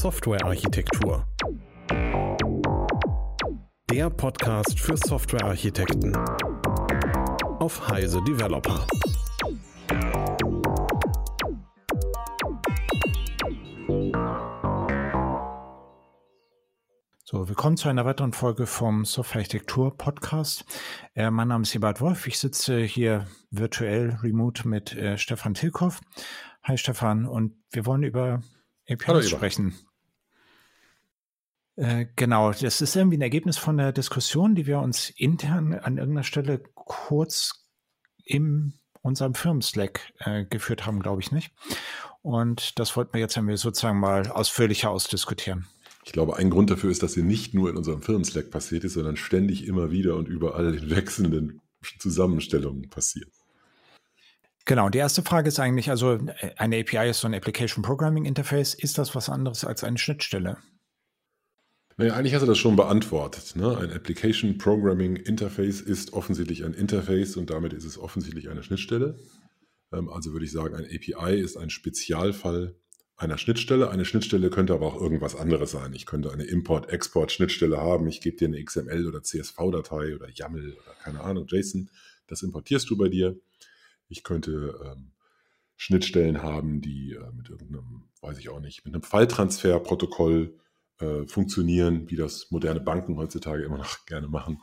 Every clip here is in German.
Softwarearchitektur. Der Podcast für Softwarearchitekten auf Heise Developer. So, willkommen zu einer weiteren Folge vom Softwarearchitektur Podcast. Äh, mein Name ist Ebert Wolf. Ich sitze hier virtuell remote mit äh, Stefan Tilkoff. Hi Stefan und wir wollen über APIs Hallo, sprechen. Äh, genau, das ist irgendwie ein Ergebnis von der Diskussion, die wir uns intern an irgendeiner Stelle kurz in unserem Firmen-Slack äh, geführt haben, glaube ich nicht. Und das wollten wir jetzt irgendwie sozusagen mal ausführlicher ausdiskutieren. Ich glaube, ein Grund dafür ist, dass sie nicht nur in unserem Firmen-Slack passiert ist, sondern ständig immer wieder und überall in wechselnden Zusammenstellungen passiert. Genau, die erste Frage ist eigentlich, also eine API ist so ein Application Programming Interface. Ist das was anderes als eine Schnittstelle? Naja, eigentlich hast du das schon beantwortet. Ne? Ein Application Programming Interface ist offensichtlich ein Interface und damit ist es offensichtlich eine Schnittstelle. Ähm, also würde ich sagen, ein API ist ein Spezialfall einer Schnittstelle. Eine Schnittstelle könnte aber auch irgendwas anderes sein. Ich könnte eine Import-Export-Schnittstelle haben. Ich gebe dir eine XML- oder CSV-Datei oder YAML oder keine Ahnung, JSON. Das importierst du bei dir. Ich könnte ähm, Schnittstellen haben, die äh, mit irgendeinem, weiß ich auch nicht, mit einem Falltransferprotokoll äh, funktionieren, wie das moderne Banken heutzutage immer noch gerne machen.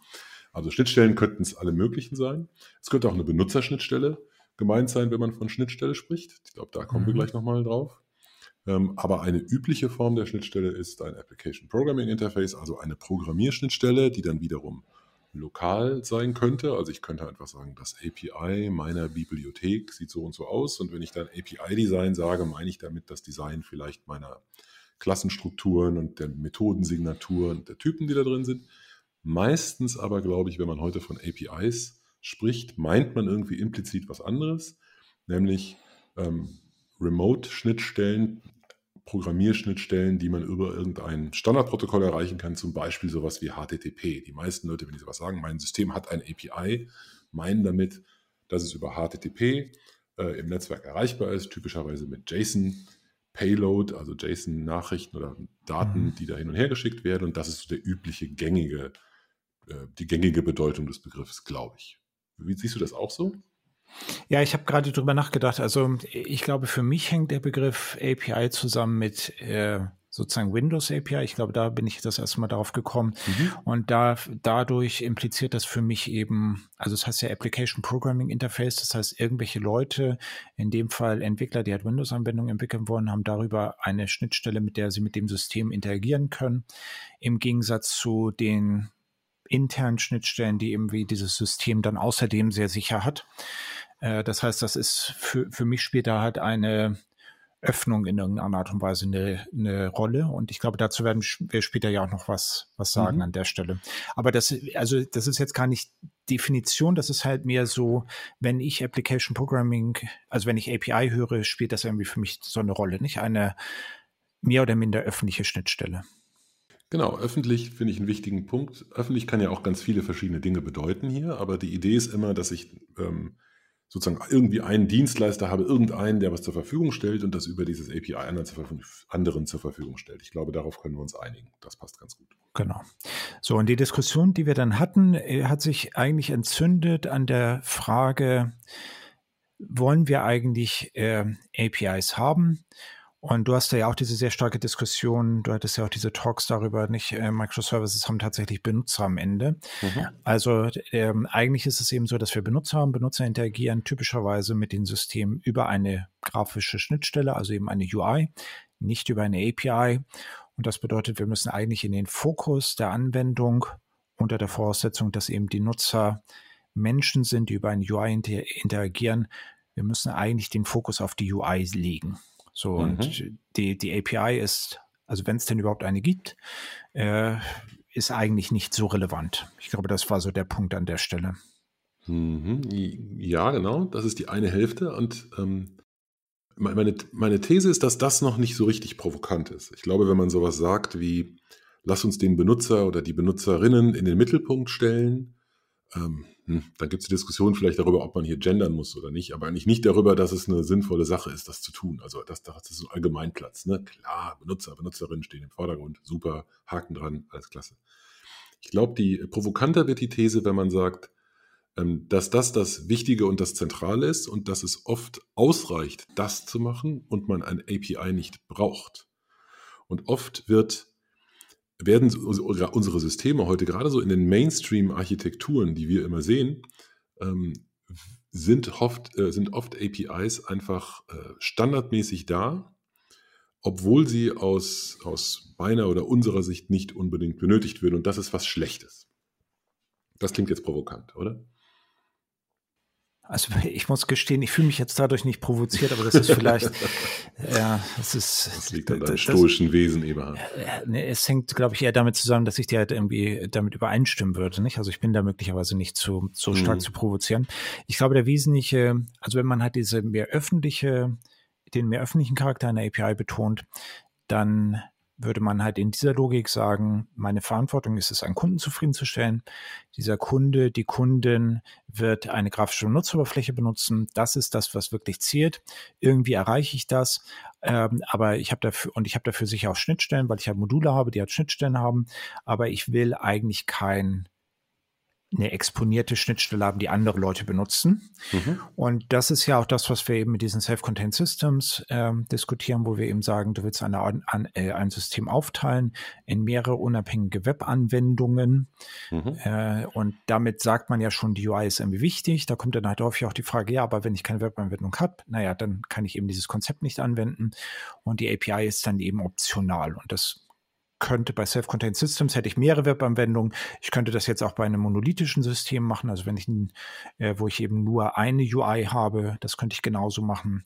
Also Schnittstellen könnten es alle möglichen sein. Es könnte auch eine Benutzerschnittstelle gemeint sein, wenn man von Schnittstelle spricht. Ich glaube, da kommen mhm. wir gleich nochmal drauf. Ähm, aber eine übliche Form der Schnittstelle ist ein Application Programming Interface, also eine Programmierschnittstelle, die dann wiederum lokal sein könnte. Also ich könnte einfach sagen, das API meiner Bibliothek sieht so und so aus. Und wenn ich dann API-Design sage, meine ich damit das Design vielleicht meiner Klassenstrukturen und der Methodensignaturen der Typen, die da drin sind. Meistens aber, glaube ich, wenn man heute von APIs spricht, meint man irgendwie implizit was anderes, nämlich ähm, Remote-Schnittstellen, Programmierschnittstellen, die man über irgendein Standardprotokoll erreichen kann, zum Beispiel sowas wie HTTP. Die meisten Leute, wenn sie sowas sagen, mein System hat ein API, meinen damit, dass es über HTTP äh, im Netzwerk erreichbar ist, typischerweise mit JSON. Payload, also JSON-Nachrichten oder Daten, mhm. die da hin und her geschickt werden. Und das ist so der übliche gängige, äh, die gängige Bedeutung des Begriffs, glaube ich. Wie siehst du das auch so? Ja, ich habe gerade drüber nachgedacht. Also ich glaube, für mich hängt der Begriff API zusammen mit äh, sozusagen Windows API. Ich glaube, da bin ich das erste Mal darauf gekommen. Mhm. Und da, dadurch impliziert das für mich eben, also es das heißt ja Application Programming Interface, das heißt, irgendwelche Leute, in dem Fall Entwickler, die halt Windows-Anwendungen entwickeln wollen, haben darüber eine Schnittstelle, mit der sie mit dem System interagieren können. Im Gegensatz zu den internen Schnittstellen, die eben wie dieses System dann außerdem sehr sicher hat. Äh, das heißt, das ist für, für mich später halt eine Öffnung in irgendeiner Art und Weise eine, eine Rolle. Und ich glaube, dazu werden wir später ja auch noch was, was sagen mhm. an der Stelle. Aber das, also, das ist jetzt gar nicht Definition, das ist halt mehr so, wenn ich Application Programming, also wenn ich API höre, spielt das irgendwie für mich so eine Rolle, nicht eine mehr oder minder öffentliche Schnittstelle. Genau, öffentlich finde ich einen wichtigen Punkt. Öffentlich kann ja auch ganz viele verschiedene Dinge bedeuten hier, aber die Idee ist immer, dass ich ähm, sozusagen irgendwie einen Dienstleister habe, irgendeinen, der was zur Verfügung stellt und das über dieses API anderen zur, Verfügung stellt. Ich glaube, darauf können wir uns einigen. Das passt ganz gut. Genau. So, und die Diskussion, die wir dann hatten, äh, hat sich eigentlich entzündet an der Frage, wollen wir eigentlich äh, APIs haben? Und du hast ja auch diese sehr starke Diskussion, du hattest ja auch diese Talks darüber, nicht äh, Microservices haben tatsächlich Benutzer am Ende. Mhm. Also ähm, eigentlich ist es eben so, dass wir Benutzer haben. Benutzer interagieren typischerweise mit den Systemen über eine grafische Schnittstelle, also eben eine UI, nicht über eine API. Und das bedeutet, wir müssen eigentlich in den Fokus der Anwendung unter der Voraussetzung, dass eben die Nutzer Menschen sind, die über eine UI interagieren, wir müssen eigentlich den Fokus auf die UI legen. So, mhm. und die, die API ist, also wenn es denn überhaupt eine gibt, äh, ist eigentlich nicht so relevant. Ich glaube, das war so der Punkt an der Stelle. Mhm. Ja, genau. Das ist die eine Hälfte. Und ähm, meine, meine These ist, dass das noch nicht so richtig provokant ist. Ich glaube, wenn man sowas sagt wie, lass uns den Benutzer oder die Benutzerinnen in den Mittelpunkt stellen, ähm, hm, dann gibt es die Diskussion vielleicht darüber, ob man hier gendern muss oder nicht, aber eigentlich nicht darüber, dass es eine sinnvolle Sache ist, das zu tun. Also das, das ist ein Allgemeinplatz. Ne? Klar, Benutzer, Benutzerinnen stehen im Vordergrund, super, Haken dran, alles klasse. Ich glaube, die provokanter wird die These, wenn man sagt, ähm, dass das das Wichtige und das Zentrale ist und dass es oft ausreicht, das zu machen und man ein API nicht braucht. Und oft wird werden unsere Systeme heute gerade so in den Mainstream-Architekturen, die wir immer sehen, ähm, sind oft, äh, sind oft APIs einfach äh, standardmäßig da, obwohl sie aus, aus meiner oder unserer Sicht nicht unbedingt benötigt werden. Und das ist was Schlechtes. Das klingt jetzt provokant, oder? Also ich muss gestehen, ich fühle mich jetzt dadurch nicht provoziert, aber das ist vielleicht, ja, das ist. Das liegt an deinem stoischen Wesen, Eberhard. Es hängt, glaube ich, eher damit zusammen, dass ich dir halt irgendwie damit übereinstimmen würde, nicht? Also ich bin da möglicherweise nicht zu, so stark mhm. zu provozieren. Ich glaube, der wesentliche, also wenn man halt diese mehr öffentliche, den mehr öffentlichen Charakter einer API betont, dann würde man halt in dieser Logik sagen, meine Verantwortung ist es, einen Kunden zufriedenzustellen. Dieser Kunde, die Kundin wird eine grafische Benutzeroberfläche benutzen. Das ist das, was wirklich zählt. Irgendwie erreiche ich das. Ähm, aber ich habe dafür, und ich habe dafür sicher auch Schnittstellen, weil ich halt Module habe, die halt Schnittstellen haben. Aber ich will eigentlich kein eine exponierte Schnittstelle haben, die andere Leute benutzen. Mhm. Und das ist ja auch das, was wir eben mit diesen Self-Contained Systems äh, diskutieren, wo wir eben sagen, du willst eine, an, äh, ein System aufteilen in mehrere unabhängige Web-Anwendungen. Mhm. Äh, und damit sagt man ja schon, die UI ist irgendwie wichtig. Da kommt dann halt häufig auch die Frage, ja, aber wenn ich keine Web-Anwendung habe, naja, dann kann ich eben dieses Konzept nicht anwenden. Und die API ist dann eben optional. Und das könnte bei Self-Contained Systems hätte ich mehrere Webanwendungen. Ich könnte das jetzt auch bei einem monolithischen System machen, also wenn ich, äh, wo ich eben nur eine UI habe, das könnte ich genauso machen.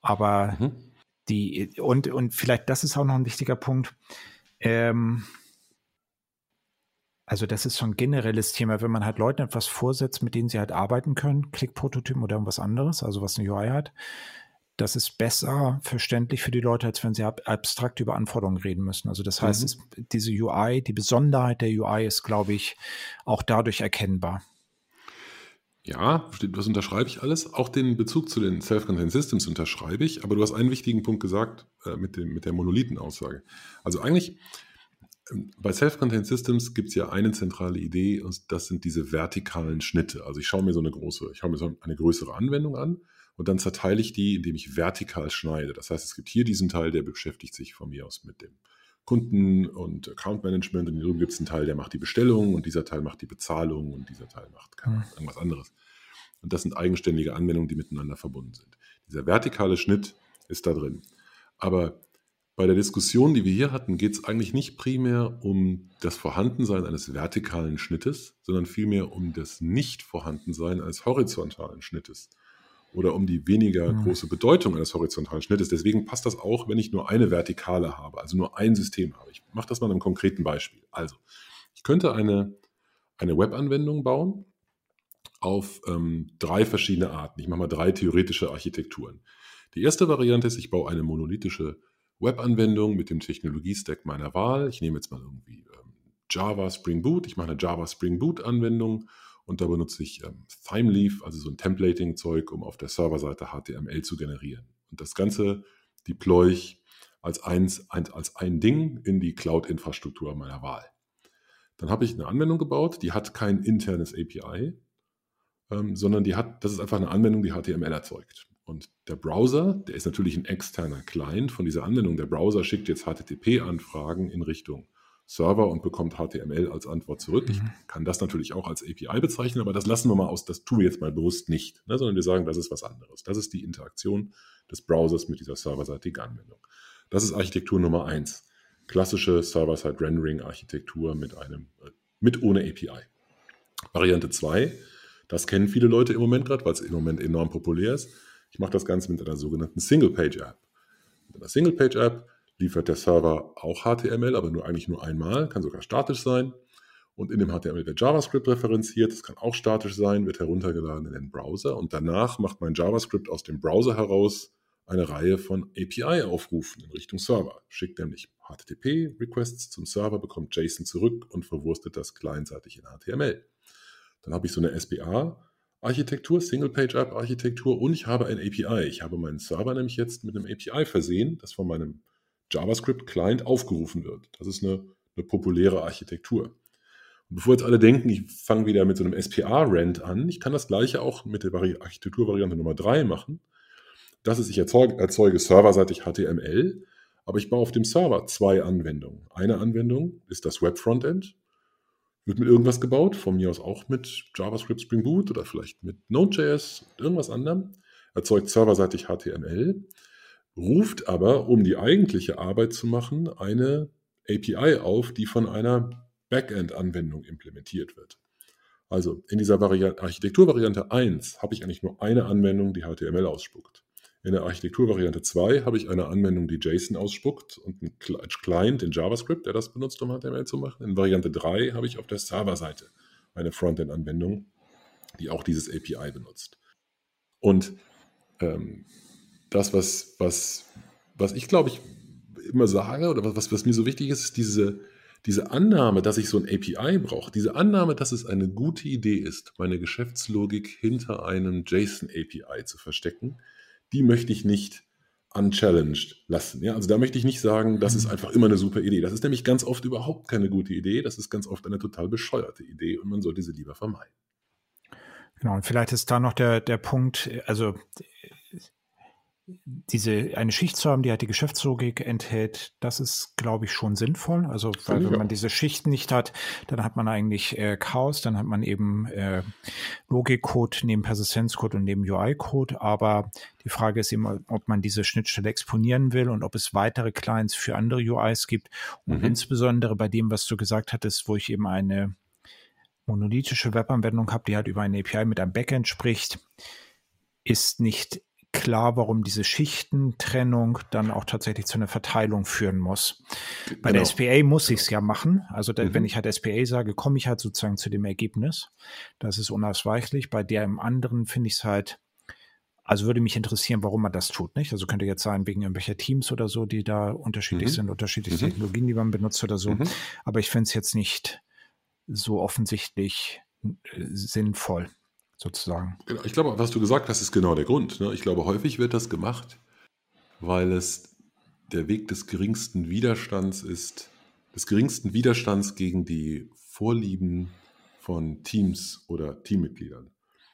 Aber mhm. die, und, und vielleicht das ist auch noch ein wichtiger Punkt. Ähm, also das ist so ein generelles Thema, wenn man halt Leuten etwas vorsetzt, mit denen sie halt arbeiten können, Klick-Prototypen oder irgendwas anderes, also was eine UI hat, das ist besser verständlich für die Leute, als wenn sie ab, abstrakt über Anforderungen reden müssen. Also das heißt, mhm. es, diese UI, die Besonderheit der UI ist, glaube ich, auch dadurch erkennbar. Ja, das unterschreibe ich alles. Auch den Bezug zu den Self-Contained Systems unterschreibe ich. Aber du hast einen wichtigen Punkt gesagt äh, mit, dem, mit der Monolithenaussage. Also eigentlich ähm, bei Self-Contained Systems gibt es ja eine zentrale Idee und das sind diese vertikalen Schnitte. Also ich schaue mir so eine große, ich schaue mir so eine größere Anwendung an und dann zerteile ich die, indem ich vertikal schneide. Das heißt, es gibt hier diesen Teil, der beschäftigt sich von mir aus mit dem Kunden und Account Management und hier gibt es einen Teil, der macht die Bestellung und dieser Teil macht die Bezahlung und dieser Teil macht mhm. irgendwas anderes. Und das sind eigenständige Anwendungen, die miteinander verbunden sind. Dieser vertikale Schnitt ist da drin. Aber bei der Diskussion, die wir hier hatten, geht es eigentlich nicht primär um das Vorhandensein eines vertikalen Schnittes, sondern vielmehr um das Nicht-Vorhandensein eines horizontalen Schnittes oder um die weniger große Bedeutung eines horizontalen Schnittes. Deswegen passt das auch, wenn ich nur eine Vertikale habe, also nur ein System habe. Ich mache das mal in einem konkreten Beispiel. Also, ich könnte eine, eine Webanwendung bauen auf ähm, drei verschiedene Arten. Ich mache mal drei theoretische Architekturen. Die erste Variante ist, ich baue eine monolithische Webanwendung mit dem Technologiestack meiner Wahl. Ich nehme jetzt mal irgendwie ähm, Java Spring Boot. Ich mache eine Java Spring Boot Anwendung und da benutze ich ähm, Thymeleaf, also so ein Templating-Zeug, um auf der Serverseite HTML zu generieren. Und das Ganze deploy ich als, eins, ein, als ein Ding in die Cloud-Infrastruktur meiner Wahl. Dann habe ich eine Anwendung gebaut, die hat kein internes API, ähm, sondern die hat, das ist einfach eine Anwendung, die HTML erzeugt. Und der Browser, der ist natürlich ein externer Client von dieser Anwendung. Der Browser schickt jetzt HTTP-Anfragen in Richtung Server und bekommt HTML als Antwort zurück. Ich mhm. kann das natürlich auch als API bezeichnen, aber das lassen wir mal aus, das tun wir jetzt mal bewusst nicht, ne, sondern wir sagen, das ist was anderes. Das ist die Interaktion des Browsers mit dieser serverseitigen Anwendung. Das ist Architektur Nummer eins. Klassische Server-Side-Rendering-Architektur mit einem, äh, mit ohne API. Variante zwei, das kennen viele Leute im Moment gerade, weil es im Moment enorm populär ist. Ich mache das Ganze mit einer sogenannten Single-Page-App. Mit einer Single-Page-App liefert der Server auch HTML, aber nur eigentlich nur einmal, kann sogar statisch sein. Und in dem HTML wird JavaScript referenziert, das kann auch statisch sein, wird heruntergeladen in den Browser und danach macht mein JavaScript aus dem Browser heraus eine Reihe von API-Aufrufen in Richtung Server. Schickt nämlich HTTP-Requests zum Server, bekommt JSON zurück und verwurstet das clientseitig in HTML. Dann habe ich so eine SPA-Architektur, Single-Page-App-Architektur und ich habe ein API. Ich habe meinen Server nämlich jetzt mit einem API versehen, das von meinem JavaScript-Client aufgerufen wird. Das ist eine, eine populäre Architektur. Und bevor jetzt alle denken, ich fange wieder mit so einem SPA-Rent an, ich kann das gleiche auch mit der Architekturvariante Nummer 3 machen. Das ist, ich erzeuge, erzeuge serverseitig HTML, aber ich baue auf dem Server zwei Anwendungen. Eine Anwendung ist das Web-Frontend, wird mit irgendwas gebaut, von mir aus auch mit JavaScript Spring Boot oder vielleicht mit Node.js, irgendwas anderem, erzeugt serverseitig HTML, ruft aber, um die eigentliche Arbeit zu machen, eine API auf, die von einer Backend-Anwendung implementiert wird. Also in dieser Architekturvariante 1 habe ich eigentlich nur eine Anwendung, die HTML ausspuckt. In der Architekturvariante 2 habe ich eine Anwendung, die JSON ausspuckt und einen Client in JavaScript, der das benutzt, um HTML zu machen. In Variante 3 habe ich auf der Serverseite eine Frontend-Anwendung, die auch dieses API benutzt. Und ähm, das, was, was, was ich glaube ich immer sage oder was, was mir so wichtig ist, ist diese, diese Annahme, dass ich so ein API brauche, diese Annahme, dass es eine gute Idee ist, meine Geschäftslogik hinter einem JSON-API zu verstecken, die möchte ich nicht unchallenged lassen. Ja, also da möchte ich nicht sagen, das ist mhm. einfach immer eine super Idee. Das ist nämlich ganz oft überhaupt keine gute Idee. Das ist ganz oft eine total bescheuerte Idee und man sollte sie lieber vermeiden. Genau, und vielleicht ist da noch der, der Punkt, also diese eine Schicht zu haben, die halt die Geschäftslogik enthält, das ist, glaube ich, schon sinnvoll. Also, weil wenn man diese Schichten nicht hat, dann hat man eigentlich äh, Chaos, dann hat man eben äh, Logikcode neben Persistenzcode und neben UI-Code. Aber die Frage ist eben, ob man diese Schnittstelle exponieren will und ob es weitere Clients für andere UIs gibt. Und mhm. insbesondere bei dem, was du gesagt hattest, wo ich eben eine monolithische Webanwendung habe, die halt über eine API mit einem Backend spricht, ist nicht klar, warum diese Schichtentrennung dann auch tatsächlich zu einer Verteilung führen muss. Bei genau. der SPA muss ich es ja machen. Also da, mhm. wenn ich halt SPA sage, komme ich halt sozusagen zu dem Ergebnis. Das ist unausweichlich. Bei der im anderen finde ich es halt, also würde mich interessieren, warum man das tut, nicht? Also könnte jetzt sein, wegen irgendwelcher Teams oder so, die da unterschiedlich mhm. sind, unterschiedliche mhm. Technologien, die man benutzt oder so. Mhm. Aber ich finde es jetzt nicht so offensichtlich äh, sinnvoll sozusagen. Genau, ich glaube, was du gesagt hast, ist genau der Grund. Ne? Ich glaube, häufig wird das gemacht, weil es der Weg des geringsten Widerstands ist, des geringsten Widerstands gegen die Vorlieben von Teams oder Teammitgliedern.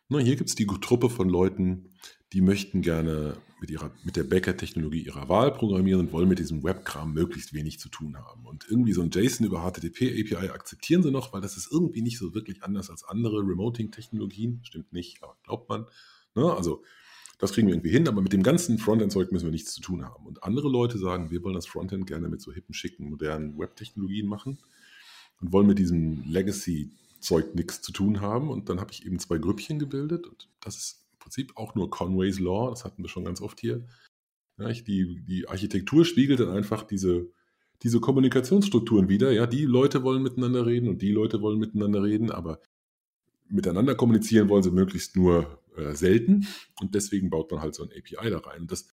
Na, hier gibt es die Truppe von Leuten, die möchten gerne mit, ihrer, mit der Backend-Technologie ihrer Wahl programmieren und wollen mit diesem Webkram möglichst wenig zu tun haben. Und irgendwie so ein JSON über HTTP-API akzeptieren sie noch, weil das ist irgendwie nicht so wirklich anders als andere Remoting-Technologien. Stimmt nicht, aber glaubt man. Ne? Also das kriegen wir irgendwie hin, aber mit dem ganzen Frontend-Zeug müssen wir nichts zu tun haben. Und andere Leute sagen, wir wollen das Frontend gerne mit so hippen, schicken, modernen Web-Technologien machen und wollen mit diesem Legacy-Zeug nichts zu tun haben. Und dann habe ich eben zwei Grüppchen gebildet und das ist Prinzip auch nur Conway's Law, das hatten wir schon ganz oft hier. Ja, die, die Architektur spiegelt dann einfach diese, diese Kommunikationsstrukturen wieder. Ja, die Leute wollen miteinander reden und die Leute wollen miteinander reden, aber miteinander kommunizieren wollen sie möglichst nur äh, selten und deswegen baut man halt so ein API da rein. Und das,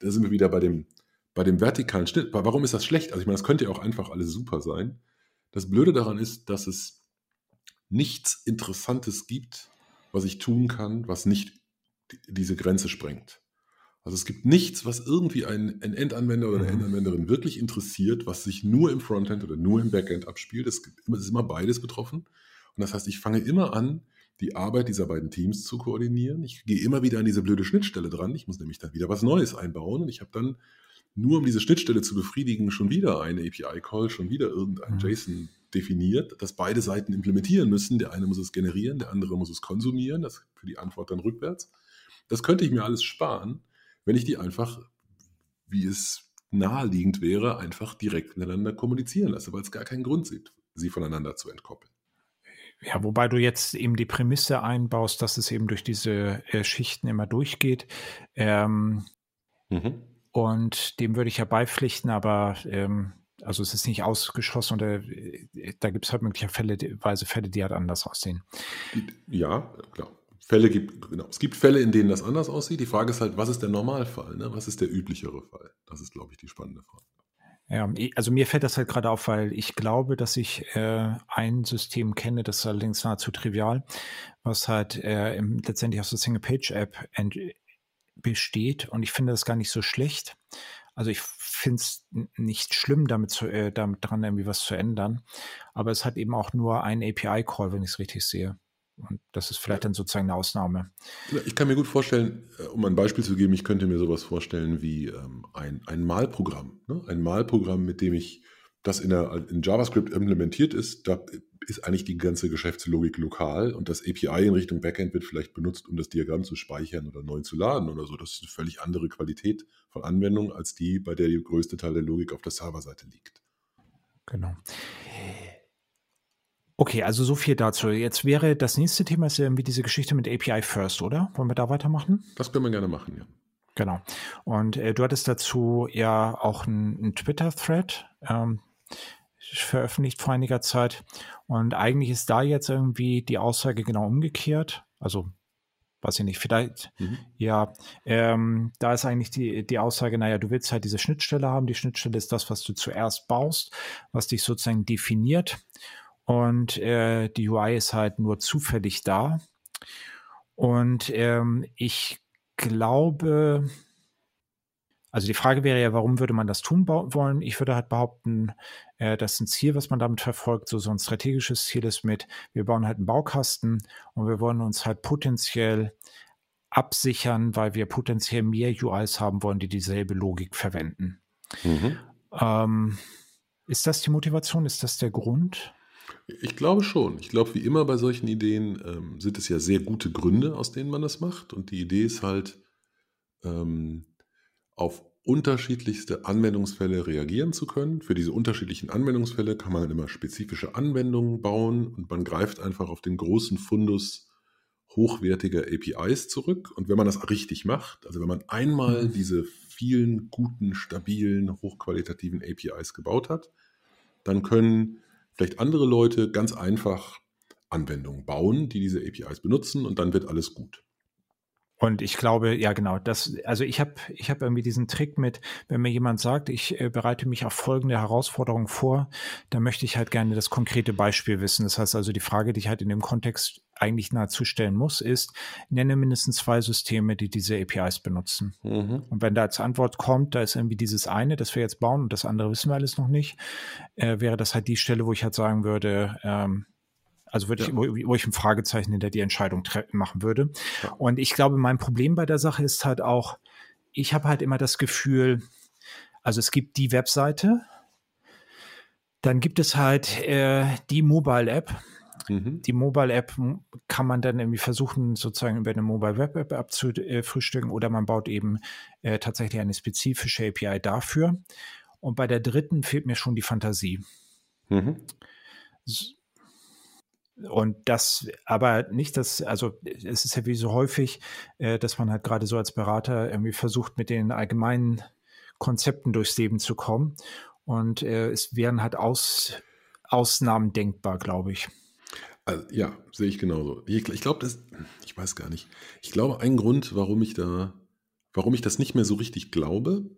da sind wir wieder bei dem, bei dem vertikalen Schnitt. Warum ist das schlecht? Also ich meine, das könnte ja auch einfach alles super sein. Das Blöde daran ist, dass es nichts Interessantes gibt, was ich tun kann, was nicht diese Grenze sprengt. Also es gibt nichts, was irgendwie ein, ein Endanwender oder eine mhm. Endanwenderin wirklich interessiert, was sich nur im Frontend oder nur im Backend abspielt. Es, gibt, es ist immer beides betroffen. Und das heißt, ich fange immer an, die Arbeit dieser beiden Teams zu koordinieren. Ich gehe immer wieder an diese blöde Schnittstelle dran. Ich muss nämlich dann wieder was Neues einbauen. Und ich habe dann nur, um diese Schnittstelle zu befriedigen, schon wieder eine API-Call, schon wieder irgendein mhm. JSON definiert, das beide Seiten implementieren müssen. Der eine muss es generieren, der andere muss es konsumieren. Das für die Antwort dann rückwärts. Das könnte ich mir alles sparen, wenn ich die einfach, wie es naheliegend wäre, einfach direkt miteinander kommunizieren lasse, weil es gar keinen Grund sieht, sie voneinander zu entkoppeln. Ja, wobei du jetzt eben die Prämisse einbaust, dass es eben durch diese äh, Schichten immer durchgeht. Ähm, mhm. Und dem würde ich ja beipflichten, aber ähm, also es ist nicht ausgeschlossen und äh, da gibt es halt möglicherweise Fälle, die halt anders aussehen. Ja, klar. Fälle gibt, genau. Es gibt Fälle, in denen das anders aussieht. Die Frage ist halt, was ist der Normalfall? Ne? Was ist der üblichere Fall? Das ist, glaube ich, die spannende Frage. Ja, also mir fällt das halt gerade auf, weil ich glaube, dass ich äh, ein System kenne, das ist allerdings nahezu trivial, was halt äh, im, letztendlich aus der Single-Page-App besteht und ich finde das gar nicht so schlecht. Also ich finde es nicht schlimm, damit, zu, äh, damit dran irgendwie was zu ändern, aber es hat eben auch nur einen API-Call, wenn ich es richtig sehe. Und das ist vielleicht dann sozusagen eine Ausnahme. Ich kann mir gut vorstellen, äh, um ein Beispiel zu geben, ich könnte mir sowas vorstellen wie ähm, ein, ein Malprogramm. Ne? Ein Malprogramm, mit dem ich das in, der, in JavaScript implementiert ist, da ist eigentlich die ganze Geschäftslogik lokal und das API in Richtung Backend wird vielleicht benutzt, um das Diagramm zu speichern oder neu zu laden oder so. Das ist eine völlig andere Qualität von Anwendung als die, bei der der größte Teil der Logik auf der Serverseite liegt. Genau. Okay, also so viel dazu. Jetzt wäre das nächste Thema ist irgendwie diese Geschichte mit API First, oder? Wollen wir da weitermachen? Das können wir gerne machen, ja. Genau. Und äh, du hattest dazu ja auch einen Twitter-Thread ähm, veröffentlicht vor einiger Zeit. Und eigentlich ist da jetzt irgendwie die Aussage genau umgekehrt. Also, weiß ich nicht, vielleicht, mhm. ja, ähm, da ist eigentlich die, die Aussage, naja, du willst halt diese Schnittstelle haben. Die Schnittstelle ist das, was du zuerst baust, was dich sozusagen definiert und äh, die UI ist halt nur zufällig da. Und ähm, ich glaube, also die Frage wäre ja, warum würde man das tun wollen? Ich würde halt behaupten, äh, dass ein Ziel, was man damit verfolgt, so, so ein strategisches Ziel ist mit, wir bauen halt einen Baukasten und wir wollen uns halt potenziell absichern, weil wir potenziell mehr UIs haben wollen, die dieselbe Logik verwenden. Mhm. Ähm, ist das die Motivation? Ist das der Grund? Ich glaube schon. Ich glaube, wie immer bei solchen Ideen ähm, sind es ja sehr gute Gründe, aus denen man das macht. Und die Idee ist halt, ähm, auf unterschiedlichste Anwendungsfälle reagieren zu können. Für diese unterschiedlichen Anwendungsfälle kann man immer spezifische Anwendungen bauen und man greift einfach auf den großen Fundus hochwertiger APIs zurück. Und wenn man das richtig macht, also wenn man einmal mhm. diese vielen guten, stabilen, hochqualitativen APIs gebaut hat, dann können vielleicht andere Leute ganz einfach Anwendungen bauen, die diese APIs benutzen und dann wird alles gut. Und ich glaube, ja genau, das, also ich habe ich hab irgendwie diesen Trick mit, wenn mir jemand sagt, ich äh, bereite mich auf folgende Herausforderung vor, dann möchte ich halt gerne das konkrete Beispiel wissen. Das heißt also, die Frage, die ich halt in dem Kontext eigentlich nahezu stellen muss, ist, nenne mindestens zwei Systeme, die diese APIs benutzen. Mhm. Und wenn da als Antwort kommt, da ist irgendwie dieses eine, das wir jetzt bauen und das andere wissen wir alles noch nicht, äh, wäre das halt die Stelle, wo ich halt sagen würde, ähm, also würde ja. ich, wo, ich ein Fragezeichen hinter die Entscheidung machen würde. Ja. Und ich glaube, mein Problem bei der Sache ist halt auch, ich habe halt immer das Gefühl, also es gibt die Webseite, dann gibt es halt äh, die Mobile App. Mhm. Die Mobile App kann man dann irgendwie versuchen, sozusagen über eine Mobile Web App abzufrühstücken oder man baut eben äh, tatsächlich eine spezifische API dafür. Und bei der dritten fehlt mir schon die Fantasie. Mhm. Und das, aber nicht das, also es ist ja wie so häufig, äh, dass man halt gerade so als Berater irgendwie versucht, mit den allgemeinen Konzepten durchs Leben zu kommen. Und äh, es wären halt Aus, Ausnahmen denkbar, glaube ich. Also, ja, sehe ich genauso. Ich, ich glaube, das, ich weiß gar nicht. Ich glaube, ein Grund, warum ich da, warum ich das nicht mehr so richtig glaube,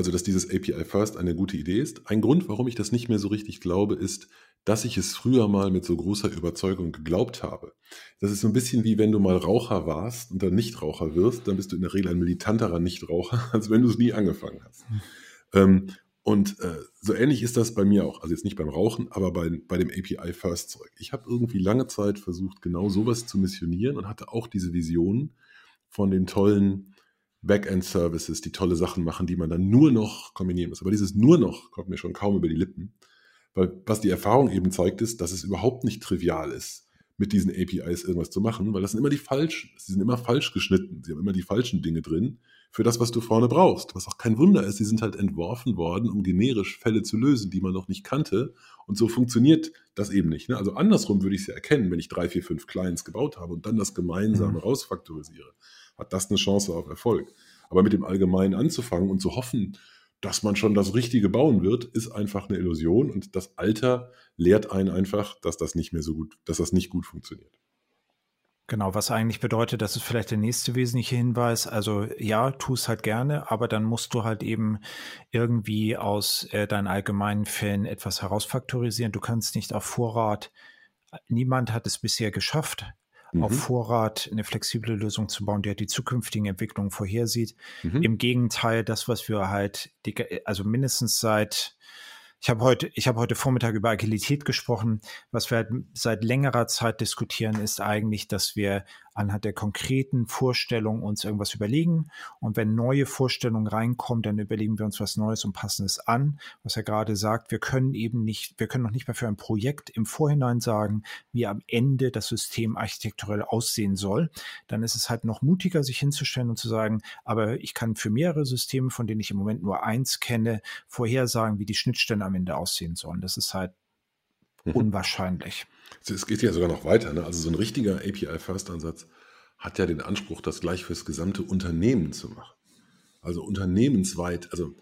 also dass dieses API First eine gute Idee ist, ein Grund, warum ich das nicht mehr so richtig glaube, ist, dass ich es früher mal mit so großer Überzeugung geglaubt habe. Das ist so ein bisschen wie wenn du mal Raucher warst und dann Nichtraucher wirst, dann bist du in der Regel ein militanterer Nichtraucher, als wenn du es nie angefangen hast. Ähm, und äh, so ähnlich ist das bei mir auch, also jetzt nicht beim Rauchen, aber bei, bei dem API First Zeug. Ich habe irgendwie lange Zeit versucht, genau sowas zu missionieren und hatte auch diese Vision von den tollen Backend-Services, die tolle Sachen machen, die man dann nur noch kombinieren muss. Aber dieses nur noch kommt mir schon kaum über die Lippen. Weil was die Erfahrung eben zeigt, ist, dass es überhaupt nicht trivial ist, mit diesen APIs irgendwas zu machen, weil das sind immer die falschen, sie sind immer falsch geschnitten, sie haben immer die falschen Dinge drin für das, was du vorne brauchst. Was auch kein Wunder ist, sie sind halt entworfen worden, um generisch Fälle zu lösen, die man noch nicht kannte. Und so funktioniert das eben nicht. Ne? Also andersrum würde ich es ja erkennen, wenn ich drei, vier, fünf Clients gebaut habe und dann das Gemeinsame mhm. rausfaktorisiere, hat das eine Chance auf Erfolg. Aber mit dem Allgemeinen anzufangen und zu hoffen, dass man schon das Richtige bauen wird, ist einfach eine Illusion und das Alter lehrt einen einfach, dass das nicht mehr so gut, dass das nicht gut funktioniert. Genau, was eigentlich bedeutet, das ist vielleicht der nächste wesentliche Hinweis. Also ja, tu es halt gerne, aber dann musst du halt eben irgendwie aus äh, deinen allgemeinen Fällen etwas herausfaktorisieren. Du kannst nicht auf Vorrat, niemand hat es bisher geschafft, mhm. auf Vorrat eine flexible Lösung zu bauen, die halt die zukünftigen Entwicklungen vorhersieht. Mhm. Im Gegenteil, das, was wir halt, die, also mindestens seit ich habe heute, ich habe heute Vormittag über Agilität gesprochen. Was wir halt seit längerer Zeit diskutieren, ist eigentlich, dass wir anhand der konkreten Vorstellungen uns irgendwas überlegen. Und wenn neue Vorstellungen reinkommen, dann überlegen wir uns was Neues und passen es an. Was er gerade sagt, wir können eben nicht, wir können noch nicht mal für ein Projekt im Vorhinein sagen, wie am Ende das System architekturell aussehen soll. Dann ist es halt noch mutiger, sich hinzustellen und zu sagen, aber ich kann für mehrere Systeme, von denen ich im Moment nur eins kenne, vorhersagen, wie die Schnittstellen am Ende aussehen sollen. Das ist halt mhm. unwahrscheinlich. Es geht ja sogar noch weiter. Ne? Also so ein richtiger API-First-Ansatz hat ja den Anspruch, das gleich fürs gesamte Unternehmen zu machen. Also unternehmensweit, also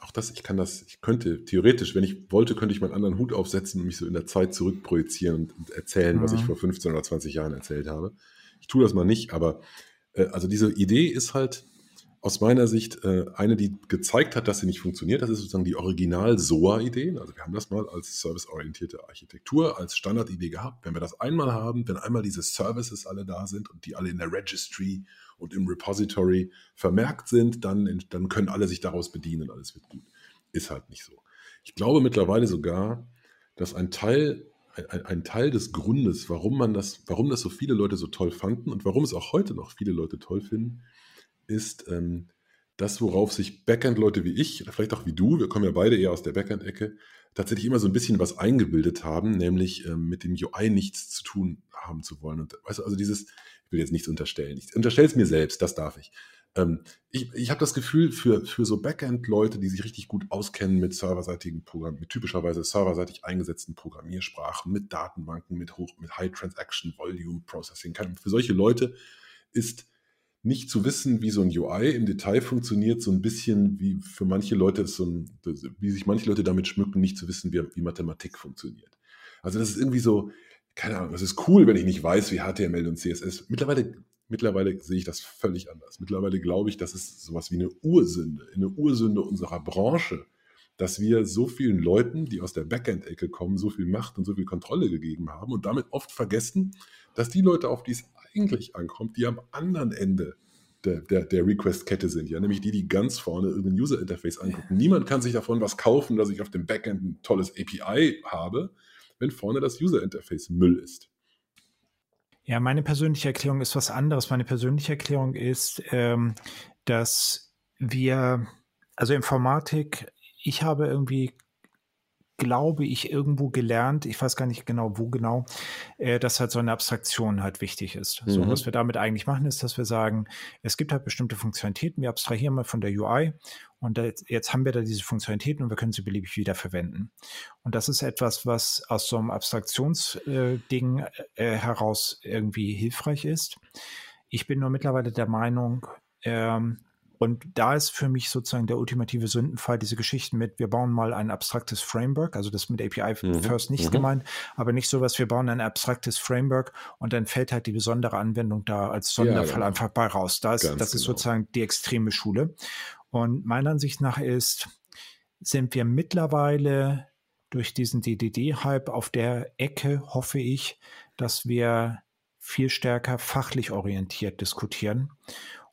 auch das, ich kann das, ich könnte theoretisch, wenn ich wollte, könnte ich meinen anderen Hut aufsetzen und mich so in der Zeit zurückprojizieren und erzählen, mhm. was ich mhm. vor 15 oder 20 Jahren erzählt habe. Ich tue das mal nicht, aber äh, also diese Idee ist halt, aus meiner Sicht äh, eine, die gezeigt hat, dass sie nicht funktioniert. Das ist sozusagen die Original-SOA-Idee. Also wir haben das mal als serviceorientierte Architektur, als Standardidee gehabt. Wenn wir das einmal haben, wenn einmal diese Services alle da sind und die alle in der Registry und im Repository vermerkt sind, dann, dann können alle sich daraus bedienen, alles wird gut. Ist halt nicht so. Ich glaube mittlerweile sogar, dass ein Teil ein, ein, Teil des Grundes, warum man das, warum das so viele Leute so toll fanden und warum es auch heute noch viele Leute toll finden, ist ähm, das, worauf sich Backend-Leute wie ich, vielleicht auch wie du, wir kommen ja beide eher aus der Backend-Ecke, tatsächlich immer so ein bisschen was eingebildet haben, nämlich ähm, mit dem UI nichts zu tun haben zu wollen. Und weißt du, also dieses, ich will jetzt nichts unterstellen, ich unterstelle es mir selbst, das darf ich. Ähm, ich ich habe das Gefühl, für, für so Backend-Leute, die sich richtig gut auskennen mit serverseitigen Programmen, mit typischerweise serverseitig eingesetzten Programmiersprachen, mit Datenbanken, mit, hoch, mit High Transaction Volume Processing, für solche Leute ist nicht zu wissen, wie so ein UI im Detail funktioniert, so ein bisschen wie für manche Leute, so ein, wie sich manche Leute damit schmücken, nicht zu wissen, wie, wie Mathematik funktioniert. Also das ist irgendwie so, keine Ahnung, es ist cool, wenn ich nicht weiß, wie HTML und CSS. Mittlerweile, mittlerweile sehe ich das völlig anders. Mittlerweile glaube ich, das ist sowas wie eine Ursünde, eine Ursünde unserer Branche, dass wir so vielen Leuten, die aus der Backend-Ecke kommen, so viel Macht und so viel Kontrolle gegeben haben und damit oft vergessen, dass die Leute, auf die es eigentlich ankommt, die am anderen Ende der, der, der Request-Kette sind, ja, nämlich die, die ganz vorne irgendein User-Interface angucken. Ja. Niemand kann sich davon was kaufen, dass ich auf dem Backend ein tolles API habe, wenn vorne das User-Interface Müll ist. Ja, meine persönliche Erklärung ist was anderes. Meine persönliche Erklärung ist, ähm, dass wir, also Informatik, ich habe irgendwie glaube ich, irgendwo gelernt, ich weiß gar nicht genau, wo genau, äh, dass halt so eine Abstraktion halt wichtig ist. Mhm. So, was wir damit eigentlich machen, ist, dass wir sagen, es gibt halt bestimmte Funktionalitäten, wir abstrahieren mal von der UI und jetzt, jetzt haben wir da diese Funktionalitäten und wir können sie beliebig wieder verwenden. Und das ist etwas, was aus so einem Abstraktionsding äh, äh, heraus irgendwie hilfreich ist. Ich bin nur mittlerweile der Meinung, ähm, und da ist für mich sozusagen der ultimative Sündenfall diese Geschichten mit, wir bauen mal ein abstraktes Framework, also das mit API mhm. First nicht mhm. gemeint, aber nicht so was, wir bauen ein abstraktes Framework und dann fällt halt die besondere Anwendung da als Sonderfall ja, genau. einfach bei raus. Das genau. ist sozusagen die extreme Schule. Und meiner Ansicht nach ist, sind wir mittlerweile durch diesen DDD-Hype auf der Ecke, hoffe ich, dass wir viel stärker fachlich orientiert diskutieren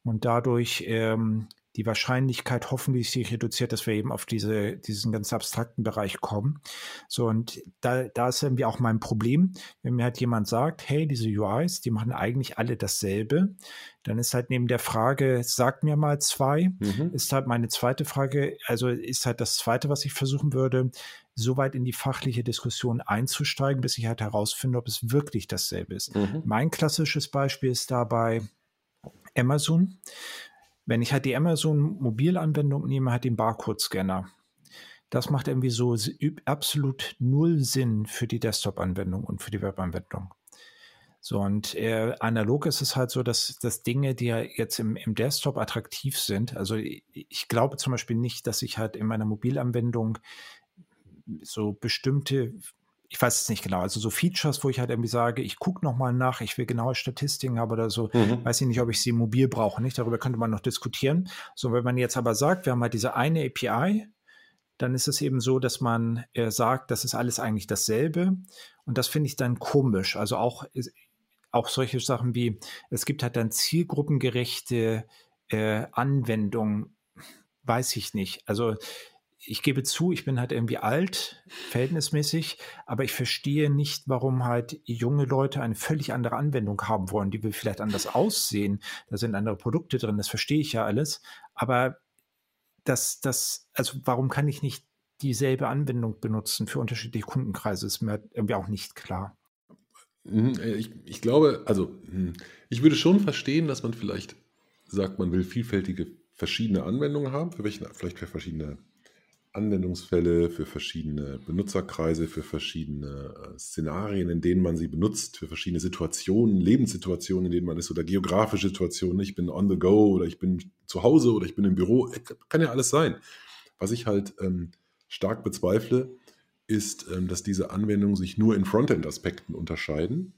und dadurch ähm, die Wahrscheinlichkeit hoffentlich sich reduziert, dass wir eben auf diese, diesen ganz abstrakten Bereich kommen. So, und da, da ist irgendwie auch mein Problem, wenn mir halt jemand sagt, hey, diese UIs, die machen eigentlich alle dasselbe, dann ist halt neben der Frage, sag mir mal zwei, mhm. ist halt meine zweite Frage, also ist halt das zweite, was ich versuchen würde, so weit in die fachliche Diskussion einzusteigen, bis ich halt herausfinde, ob es wirklich dasselbe ist. Mhm. Mein klassisches Beispiel ist dabei, Amazon. Wenn ich halt die Amazon Mobilanwendung nehme, hat den Barcode-Scanner. Das macht irgendwie so absolut null Sinn für die Desktop-Anwendung und für die Web-Anwendung. So, und äh, analog ist es halt so, dass, dass Dinge, die ja jetzt im, im Desktop attraktiv sind, also ich, ich glaube zum Beispiel nicht, dass ich halt in meiner Mobilanwendung so bestimmte ich weiß es nicht genau, also so Features, wo ich halt irgendwie sage, ich gucke nochmal nach, ich will genaue Statistiken haben oder so, mhm. weiß ich nicht, ob ich sie mobil brauche, nicht? Darüber könnte man noch diskutieren. So, wenn man jetzt aber sagt, wir haben halt diese eine API, dann ist es eben so, dass man äh, sagt, das ist alles eigentlich dasselbe. Und das finde ich dann komisch. Also auch, auch solche Sachen wie, es gibt halt dann zielgruppengerechte äh, Anwendungen, weiß ich nicht. Also ich gebe zu, ich bin halt irgendwie alt, verhältnismäßig, aber ich verstehe nicht, warum halt junge Leute eine völlig andere Anwendung haben wollen. Die will vielleicht anders aussehen. Da sind andere Produkte drin, das verstehe ich ja alles. Aber das, das, also warum kann ich nicht dieselbe Anwendung benutzen für unterschiedliche Kundenkreise, ist mir irgendwie auch nicht klar. Hm, äh, ich, ich glaube, also hm, ich würde schon verstehen, dass man vielleicht sagt, man will vielfältige verschiedene Anwendungen haben, für welche, vielleicht für verschiedene Anwendungsfälle, für verschiedene Benutzerkreise, für verschiedene äh, Szenarien, in denen man sie benutzt, für verschiedene Situationen, Lebenssituationen, in denen man ist oder geografische Situationen. Ich bin on the go oder ich bin zu Hause oder ich bin im Büro. Äh, kann ja alles sein. Was ich halt ähm, stark bezweifle, ist, ähm, dass diese Anwendungen sich nur in Frontend-Aspekten unterscheiden.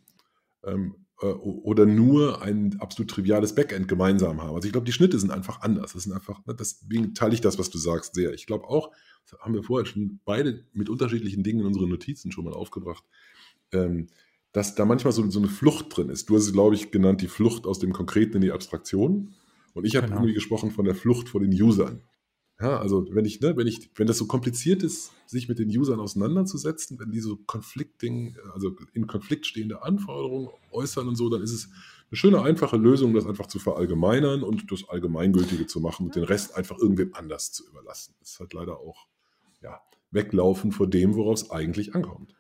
Ähm, äh, oder nur ein absolut triviales Backend gemeinsam haben. Also ich glaube, die Schnitte sind einfach anders. Das sind einfach, ne, deswegen teile ich das, was du sagst, sehr. Ich glaube auch, das haben wir vorher schon beide mit unterschiedlichen Dingen in unseren Notizen schon mal aufgebracht, ähm, dass da manchmal so, so eine Flucht drin ist. Du hast es, glaube ich, genannt, die Flucht aus dem Konkreten in die Abstraktion. Und ich habe genau. irgendwie gesprochen von der Flucht vor den Usern. Ja, also wenn ich, ne, wenn ich, wenn das so kompliziert ist, sich mit den Usern auseinanderzusetzen, wenn die so Konflikting, also in Konflikt stehende Anforderungen äußern und so, dann ist es eine schöne, einfache Lösung, das einfach zu verallgemeinern und das Allgemeingültige zu machen und den Rest einfach irgendwem anders zu überlassen. Das ist halt leider auch, ja, weglaufen vor dem, worauf es eigentlich ankommt.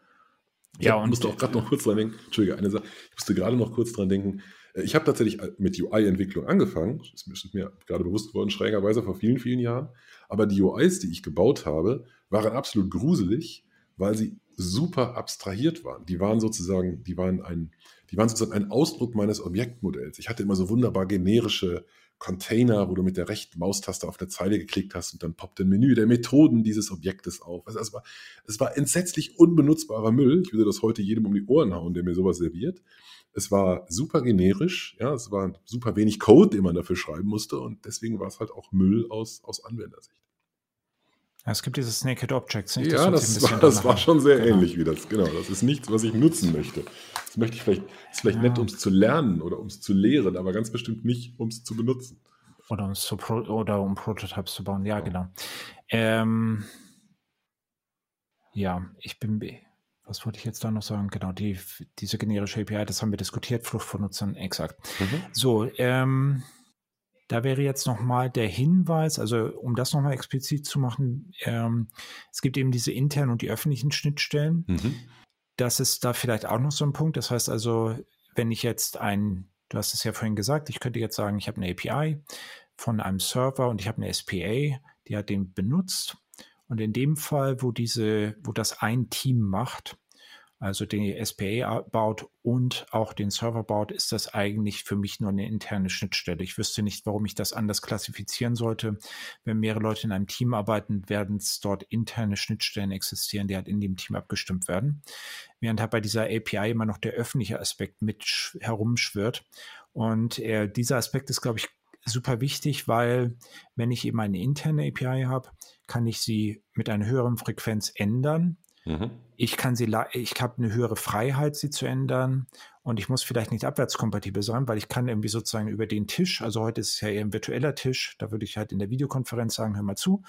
Ich ja, und musste auch gerade noch kurz dran denken, Entschuldige, eine Sache, ich musste gerade noch kurz dran denken, äh, ich habe tatsächlich äh, mit UI-Entwicklung angefangen, das ist mir gerade bewusst geworden, schrägerweise vor vielen, vielen Jahren. Aber die UIs, die ich gebaut habe, waren absolut gruselig, weil sie super abstrahiert waren. Die waren sozusagen, die waren ein, die waren sozusagen ein Ausdruck meines Objektmodells. Ich hatte immer so wunderbar generische Container, wo du mit der rechten Maustaste auf eine Zeile geklickt hast und dann poppt ein Menü der Methoden dieses Objektes auf. Also es, war, es war entsetzlich unbenutzbarer Müll. Ich würde das heute jedem um die Ohren hauen, der mir sowas serviert. Es war super generisch, ja, es war super wenig Code, den man dafür schreiben musste und deswegen war es halt auch Müll aus, aus Anwendersicht. Es gibt diese Naked Objects, nicht? Das ja, das, war, das war schon sehr genau. ähnlich wie das. Genau, das ist nichts, was ich nutzen möchte. Das möchte ich vielleicht, ist vielleicht ja. nett, um es zu lernen oder um es zu lehren, aber ganz bestimmt nicht, um es zu benutzen. Oder, zu oder um Prototypes zu bauen, ja, ja. genau. Ähm, ja, ich bin, was wollte ich jetzt da noch sagen? Genau, die, diese generische API, das haben wir diskutiert, Flucht von Nutzern, exakt. Mhm. So, ähm, da wäre jetzt nochmal der Hinweis, also um das nochmal explizit zu machen, ähm, es gibt eben diese internen und die öffentlichen Schnittstellen. Mhm. Das ist da vielleicht auch noch so ein Punkt. Das heißt also, wenn ich jetzt ein, du hast es ja vorhin gesagt, ich könnte jetzt sagen, ich habe eine API von einem Server und ich habe eine SPA, die hat den benutzt und in dem Fall, wo diese, wo das ein Team macht, also die SPA baut und auch den Server baut, ist das eigentlich für mich nur eine interne Schnittstelle. Ich wüsste nicht, warum ich das anders klassifizieren sollte. Wenn mehrere Leute in einem Team arbeiten, werden es dort interne Schnittstellen existieren, die halt in dem Team abgestimmt werden. Während halt bei dieser API immer noch der öffentliche Aspekt mit herumschwirrt. Und äh, dieser Aspekt ist, glaube ich, super wichtig, weil wenn ich eben eine interne API habe, kann ich sie mit einer höheren Frequenz ändern. Mhm. Ich kann sie, ich habe eine höhere Freiheit, sie zu ändern. Und ich muss vielleicht nicht abwärtskompatibel sein, weil ich kann irgendwie sozusagen über den Tisch, also heute ist es ja eher ein virtueller Tisch, da würde ich halt in der Videokonferenz sagen, hör mal zu,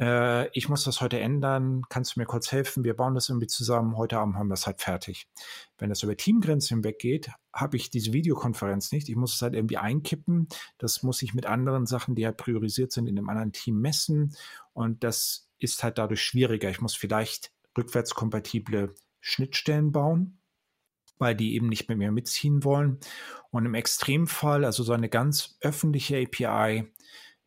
äh, ich muss das heute ändern, kannst du mir kurz helfen, wir bauen das irgendwie zusammen, heute Abend haben wir es halt fertig. Wenn das über Teamgrenzen hinweg habe ich diese Videokonferenz nicht, ich muss es halt irgendwie einkippen, das muss ich mit anderen Sachen, die halt priorisiert sind, in einem anderen Team messen. Und das ist halt dadurch schwieriger. Ich muss vielleicht rückwärtskompatible Schnittstellen bauen, weil die eben nicht mit mir mitziehen wollen. Und im Extremfall, also so eine ganz öffentliche API,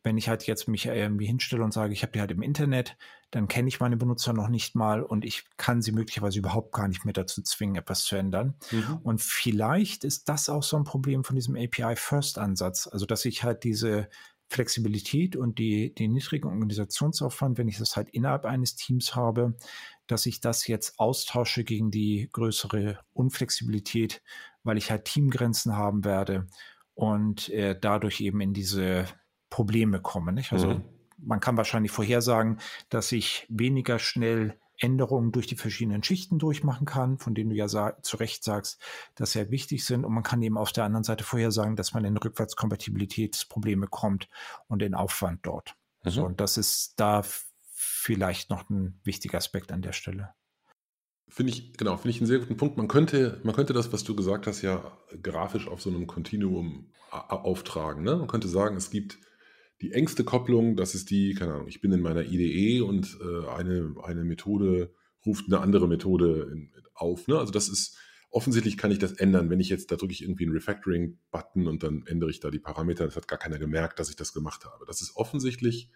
wenn ich halt jetzt mich irgendwie hinstelle und sage, ich habe die halt im Internet, dann kenne ich meine Benutzer noch nicht mal und ich kann sie möglicherweise überhaupt gar nicht mehr dazu zwingen, etwas zu ändern. Mhm. Und vielleicht ist das auch so ein Problem von diesem API-First-Ansatz, also dass ich halt diese Flexibilität und die, den niedrigen Organisationsaufwand, wenn ich das halt innerhalb eines Teams habe, dass ich das jetzt austausche gegen die größere Unflexibilität, weil ich halt Teamgrenzen haben werde und äh, dadurch eben in diese Probleme komme. Nicht? Also mhm. man kann wahrscheinlich vorhersagen, dass ich weniger schnell Änderungen durch die verschiedenen Schichten durchmachen kann, von denen du ja zu Recht sagst, dass sie halt wichtig sind. Und man kann eben auf der anderen Seite vorhersagen, dass man in Rückwärtskompatibilitätsprobleme kommt und den Aufwand dort. Mhm. So, und das ist da vielleicht noch ein wichtiger Aspekt an der Stelle. Finde ich, genau, finde ich einen sehr guten Punkt. Man könnte, man könnte das, was du gesagt hast, ja grafisch auf so einem Kontinuum auftragen. Ne? Man könnte sagen, es gibt die engste Kopplung, das ist die, keine Ahnung, ich bin in meiner IDE und äh, eine, eine Methode ruft eine andere Methode in, auf. Ne? Also das ist, offensichtlich kann ich das ändern. Wenn ich jetzt, da drücke ich irgendwie einen Refactoring-Button und dann ändere ich da die Parameter. Das hat gar keiner gemerkt, dass ich das gemacht habe. Das ist offensichtlich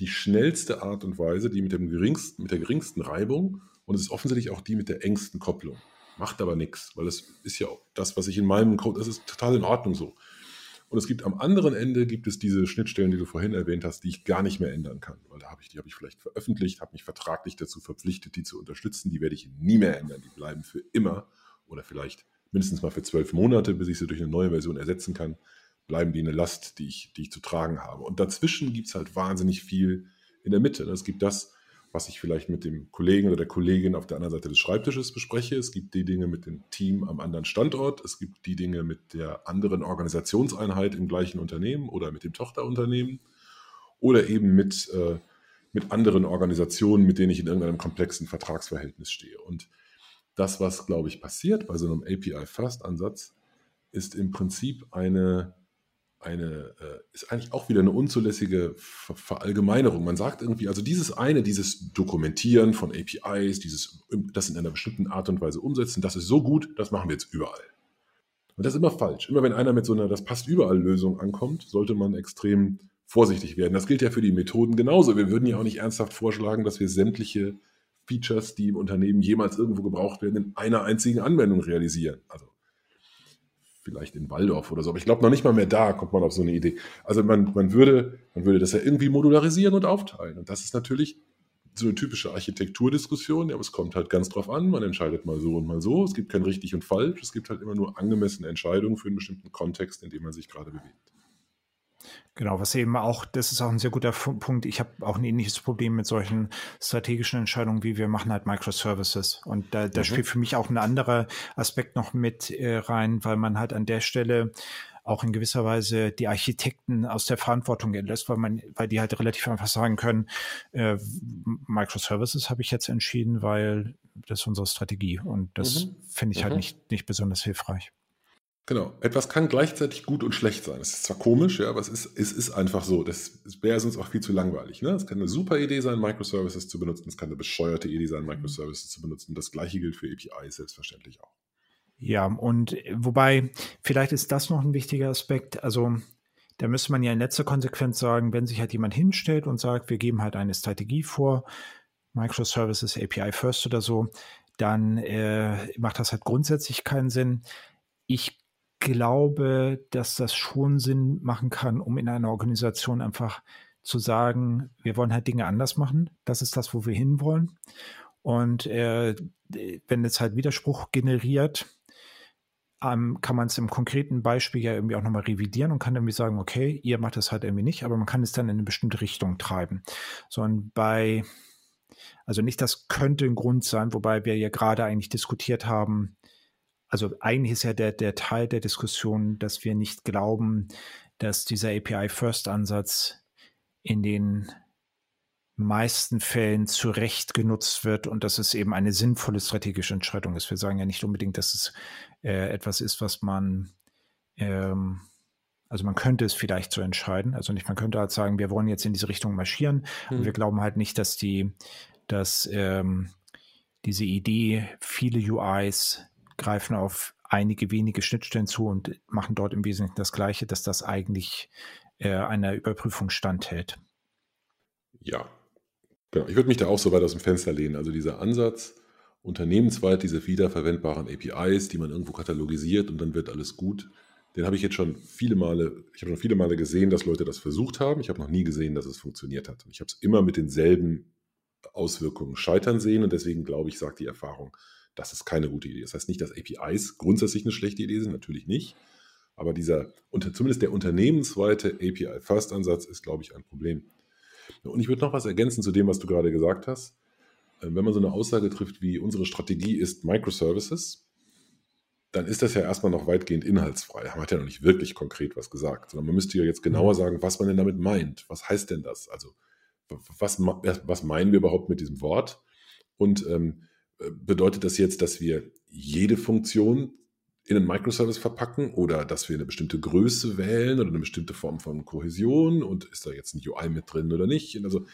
die schnellste Art und Weise, die mit, dem geringsten, mit der geringsten Reibung und es ist offensichtlich auch die mit der engsten Kopplung. Macht aber nichts, weil das ist ja das, was ich in meinem Code, das ist total in Ordnung so. Und es gibt am anderen Ende gibt es diese Schnittstellen, die du vorhin erwähnt hast, die ich gar nicht mehr ändern kann, weil da habe ich die habe ich vielleicht veröffentlicht, habe mich vertraglich dazu verpflichtet, die zu unterstützen. Die werde ich nie mehr ändern. Die bleiben für immer oder vielleicht mindestens mal für zwölf Monate, bis ich sie durch eine neue Version ersetzen kann, bleiben die eine Last, die ich, die ich zu tragen habe. Und dazwischen gibt es halt wahnsinnig viel in der Mitte. Es gibt das, was ich vielleicht mit dem Kollegen oder der Kollegin auf der anderen Seite des Schreibtisches bespreche. Es gibt die Dinge mit dem Team am anderen Standort. Es gibt die Dinge mit der anderen Organisationseinheit im gleichen Unternehmen oder mit dem Tochterunternehmen oder eben mit, äh, mit anderen Organisationen, mit denen ich in irgendeinem komplexen Vertragsverhältnis stehe. Und das, was, glaube ich, passiert bei so einem API-First-Ansatz, ist im Prinzip eine eine, äh, ist eigentlich auch wieder eine unzulässige Ver Verallgemeinerung. Man sagt irgendwie, also dieses eine, dieses Dokumentieren von APIs, dieses, das in einer bestimmten Art und Weise umsetzen, das ist so gut, das machen wir jetzt überall. Und das ist immer falsch. Immer wenn einer mit so einer Das passt überall Lösung ankommt, sollte man extrem vorsichtig werden. Das gilt ja für die Methoden genauso. Wir würden ja auch nicht ernsthaft vorschlagen, dass wir sämtliche Features, die im Unternehmen jemals irgendwo gebraucht werden, in einer einzigen Anwendung realisieren. Also vielleicht in Waldorf oder so. Aber ich glaube, noch nicht mal mehr da kommt man auf so eine Idee. Also man, man, würde, man würde das ja irgendwie modularisieren und aufteilen. Und das ist natürlich so eine typische Architekturdiskussion. Ja, aber es kommt halt ganz drauf an. Man entscheidet mal so und mal so. Es gibt kein richtig und falsch. Es gibt halt immer nur angemessene Entscheidungen für einen bestimmten Kontext, in dem man sich gerade bewegt. Genau, was eben auch, das ist auch ein sehr guter Punkt. Ich habe auch ein ähnliches Problem mit solchen strategischen Entscheidungen, wie wir machen halt Microservices. Und da, da mhm. spielt für mich auch ein anderer Aspekt noch mit äh, rein, weil man halt an der Stelle auch in gewisser Weise die Architekten aus der Verantwortung entlässt, weil man, weil die halt relativ einfach sagen können, äh, Microservices habe ich jetzt entschieden, weil das ist unsere Strategie. Und das mhm. finde ich halt mhm. halt nicht, nicht besonders hilfreich. Genau. Etwas kann gleichzeitig gut und schlecht sein. Es ist zwar komisch, ja, aber es ist, es ist einfach so. Das wäre sonst auch viel zu langweilig. Ne? Es kann eine super Idee sein, Microservices zu benutzen. Es kann eine bescheuerte Idee sein, Microservices zu benutzen. Das gleiche gilt für APIs selbstverständlich auch. Ja, und wobei, vielleicht ist das noch ein wichtiger Aspekt. Also, da müsste man ja in letzter Konsequenz sagen, wenn sich halt jemand hinstellt und sagt, wir geben halt eine Strategie vor, Microservices, API First oder so, dann äh, macht das halt grundsätzlich keinen Sinn. Ich glaube, dass das schon Sinn machen kann, um in einer Organisation einfach zu sagen, wir wollen halt Dinge anders machen. Das ist das, wo wir hinwollen. Und äh, wenn es halt Widerspruch generiert, ähm, kann man es im konkreten Beispiel ja irgendwie auch nochmal revidieren und kann irgendwie sagen, okay, ihr macht das halt irgendwie nicht, aber man kann es dann in eine bestimmte Richtung treiben. So und bei, also nicht das könnte ein Grund sein, wobei wir ja gerade eigentlich diskutiert haben, also eigentlich ist ja der, der Teil der Diskussion, dass wir nicht glauben, dass dieser API-First-Ansatz in den meisten Fällen zu Recht genutzt wird und dass es eben eine sinnvolle strategische Entscheidung ist. Wir sagen ja nicht unbedingt, dass es äh, etwas ist, was man, ähm, also man könnte es vielleicht so entscheiden. Also nicht, man könnte halt sagen, wir wollen jetzt in diese Richtung marschieren. Hm. Und wir glauben halt nicht, dass die, dass ähm, diese Idee, viele UIs greifen auf einige wenige Schnittstellen zu und machen dort im Wesentlichen das Gleiche, dass das eigentlich äh, einer Überprüfung standhält. Ja, genau. Ich würde mich da auch so weit aus dem Fenster lehnen. Also dieser Ansatz, unternehmensweit diese wiederverwendbaren APIs, die man irgendwo katalogisiert und dann wird alles gut, den habe ich jetzt schon viele Male, ich habe schon viele Male gesehen, dass Leute das versucht haben. Ich habe noch nie gesehen, dass es funktioniert hat. Ich habe es immer mit denselben Auswirkungen scheitern sehen und deswegen glaube ich, sagt die Erfahrung, das ist keine gute Idee. Das heißt nicht, dass APIs grundsätzlich eine schlechte Idee sind, natürlich nicht. Aber dieser, zumindest der unternehmensweite API-First-Ansatz ist, glaube ich, ein Problem. Und ich würde noch was ergänzen zu dem, was du gerade gesagt hast. Ähm, wenn man so eine Aussage trifft wie unsere Strategie ist Microservices, dann ist das ja erstmal noch weitgehend inhaltsfrei. Man hat ja noch nicht wirklich konkret was gesagt, sondern man müsste ja jetzt genauer mhm. sagen, was man denn damit meint. Was heißt denn das? Also, was, was meinen wir überhaupt mit diesem Wort? Und ähm, bedeutet das jetzt, dass wir jede Funktion in einen Microservice verpacken oder dass wir eine bestimmte Größe wählen oder eine bestimmte Form von Kohäsion und ist da jetzt ein UI mit drin oder nicht? Also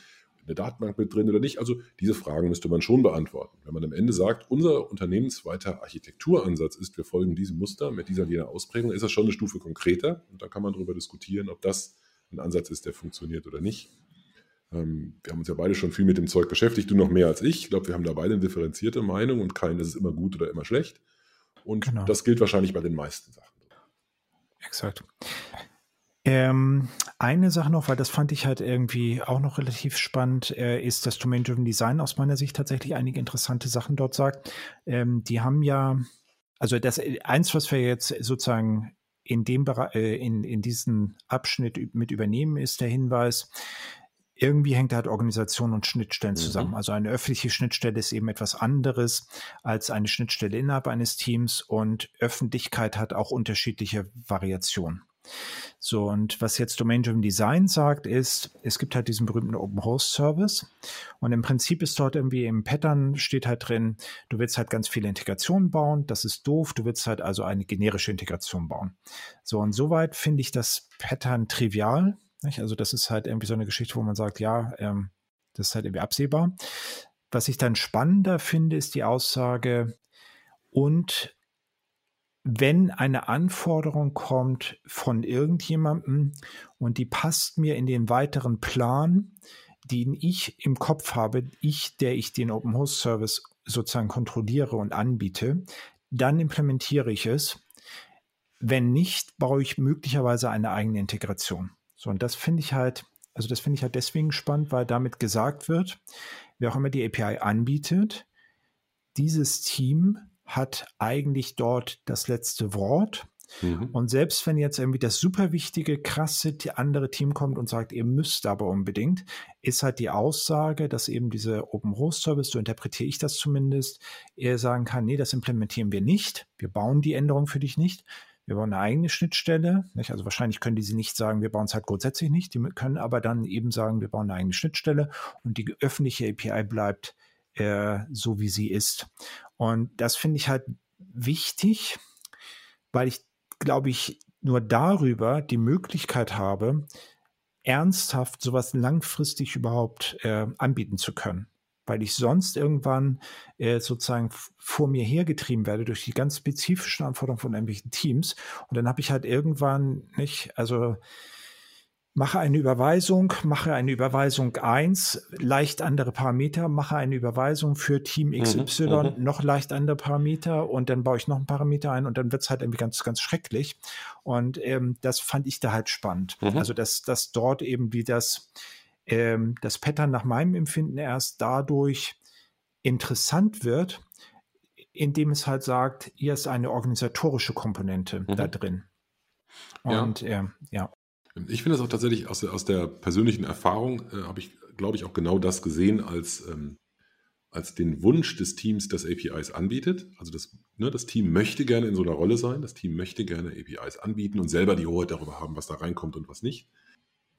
eine Datenbank mit drin oder nicht? Also diese Fragen müsste man schon beantworten. Wenn man am Ende sagt, unser unternehmensweiter Architekturansatz ist, wir folgen diesem Muster mit dieser jener Ausprägung, ist das schon eine Stufe konkreter und da kann man darüber diskutieren, ob das ein Ansatz ist, der funktioniert oder nicht. Ähm, wir haben uns ja beide schon viel mit dem Zeug beschäftigt, du noch mehr als ich. Ich glaube, wir haben da beide eine differenzierte Meinung und kein, ist es immer gut oder immer schlecht. Und genau. das gilt wahrscheinlich bei den meisten Sachen. Exakt. Ähm, eine Sache noch, weil das fand ich halt irgendwie auch noch relativ spannend, äh, ist, dass Domain-Driven Design aus meiner Sicht tatsächlich einige interessante Sachen dort sagt. Ähm, die haben ja, also das eins, was wir jetzt sozusagen in dem äh, in, in diesen Abschnitt mit übernehmen, ist der Hinweis, irgendwie hängt halt Organisation und Schnittstellen zusammen. Mhm. Also eine öffentliche Schnittstelle ist eben etwas anderes als eine Schnittstelle innerhalb eines Teams und Öffentlichkeit hat auch unterschiedliche Variationen. So, und was jetzt Domain-Driven Design sagt, ist, es gibt halt diesen berühmten Open Host Service. Und im Prinzip ist dort irgendwie im Pattern steht halt drin, du willst halt ganz viele Integrationen bauen. Das ist doof. Du willst halt also eine generische Integration bauen. So, und soweit finde ich das Pattern trivial. Nicht? Also das ist halt irgendwie so eine Geschichte, wo man sagt, ja, ähm, das ist halt irgendwie absehbar. Was ich dann spannender finde, ist die Aussage, und wenn eine Anforderung kommt von irgendjemandem und die passt mir in den weiteren Plan, den ich im Kopf habe, ich, der ich den Open Host Service sozusagen kontrolliere und anbiete, dann implementiere ich es. Wenn nicht, baue ich möglicherweise eine eigene Integration. So, und das finde ich halt, also das finde ich halt deswegen spannend, weil damit gesagt wird, wer auch immer die API anbietet, dieses Team hat eigentlich dort das letzte Wort. Mhm. Und selbst wenn jetzt irgendwie das super wichtige, krasse andere Team kommt und sagt, ihr müsst aber unbedingt, ist halt die Aussage, dass eben diese Open Host Service, so interpretiere ich das zumindest, er sagen kann, nee, das implementieren wir nicht. Wir bauen die Änderung für dich nicht wir bauen eine eigene Schnittstelle. Nicht? Also wahrscheinlich können die sie nicht sagen, wir bauen es halt grundsätzlich nicht. Die können aber dann eben sagen, wir bauen eine eigene Schnittstelle und die öffentliche API bleibt äh, so, wie sie ist. Und das finde ich halt wichtig, weil ich, glaube ich, nur darüber die Möglichkeit habe, ernsthaft sowas langfristig überhaupt äh, anbieten zu können weil ich sonst irgendwann äh, sozusagen vor mir hergetrieben werde durch die ganz spezifischen Anforderungen von irgendwelchen Teams. Und dann habe ich halt irgendwann nicht, also mache eine Überweisung, mache eine Überweisung 1, leicht andere Parameter, mache eine Überweisung für Team XY, mhm, mhm, noch leicht andere Parameter und dann baue ich noch einen Parameter ein und dann wird es halt irgendwie ganz, ganz schrecklich. Und ähm, das fand ich da halt spannend. Mhm. Also, dass, dass dort eben wie das ähm, das Pattern nach meinem Empfinden erst dadurch interessant wird, indem es halt sagt, hier ist eine organisatorische Komponente mhm. da drin. Und ja. Äh, ja. Ich finde das auch tatsächlich aus der, aus der persönlichen Erfahrung, äh, habe ich, glaube ich, auch genau das gesehen als, ähm, als den Wunsch des Teams, das APIs anbietet. Also das, ne, das Team möchte gerne in so einer Rolle sein, das Team möchte gerne APIs anbieten und selber die Hoheit darüber haben, was da reinkommt und was nicht.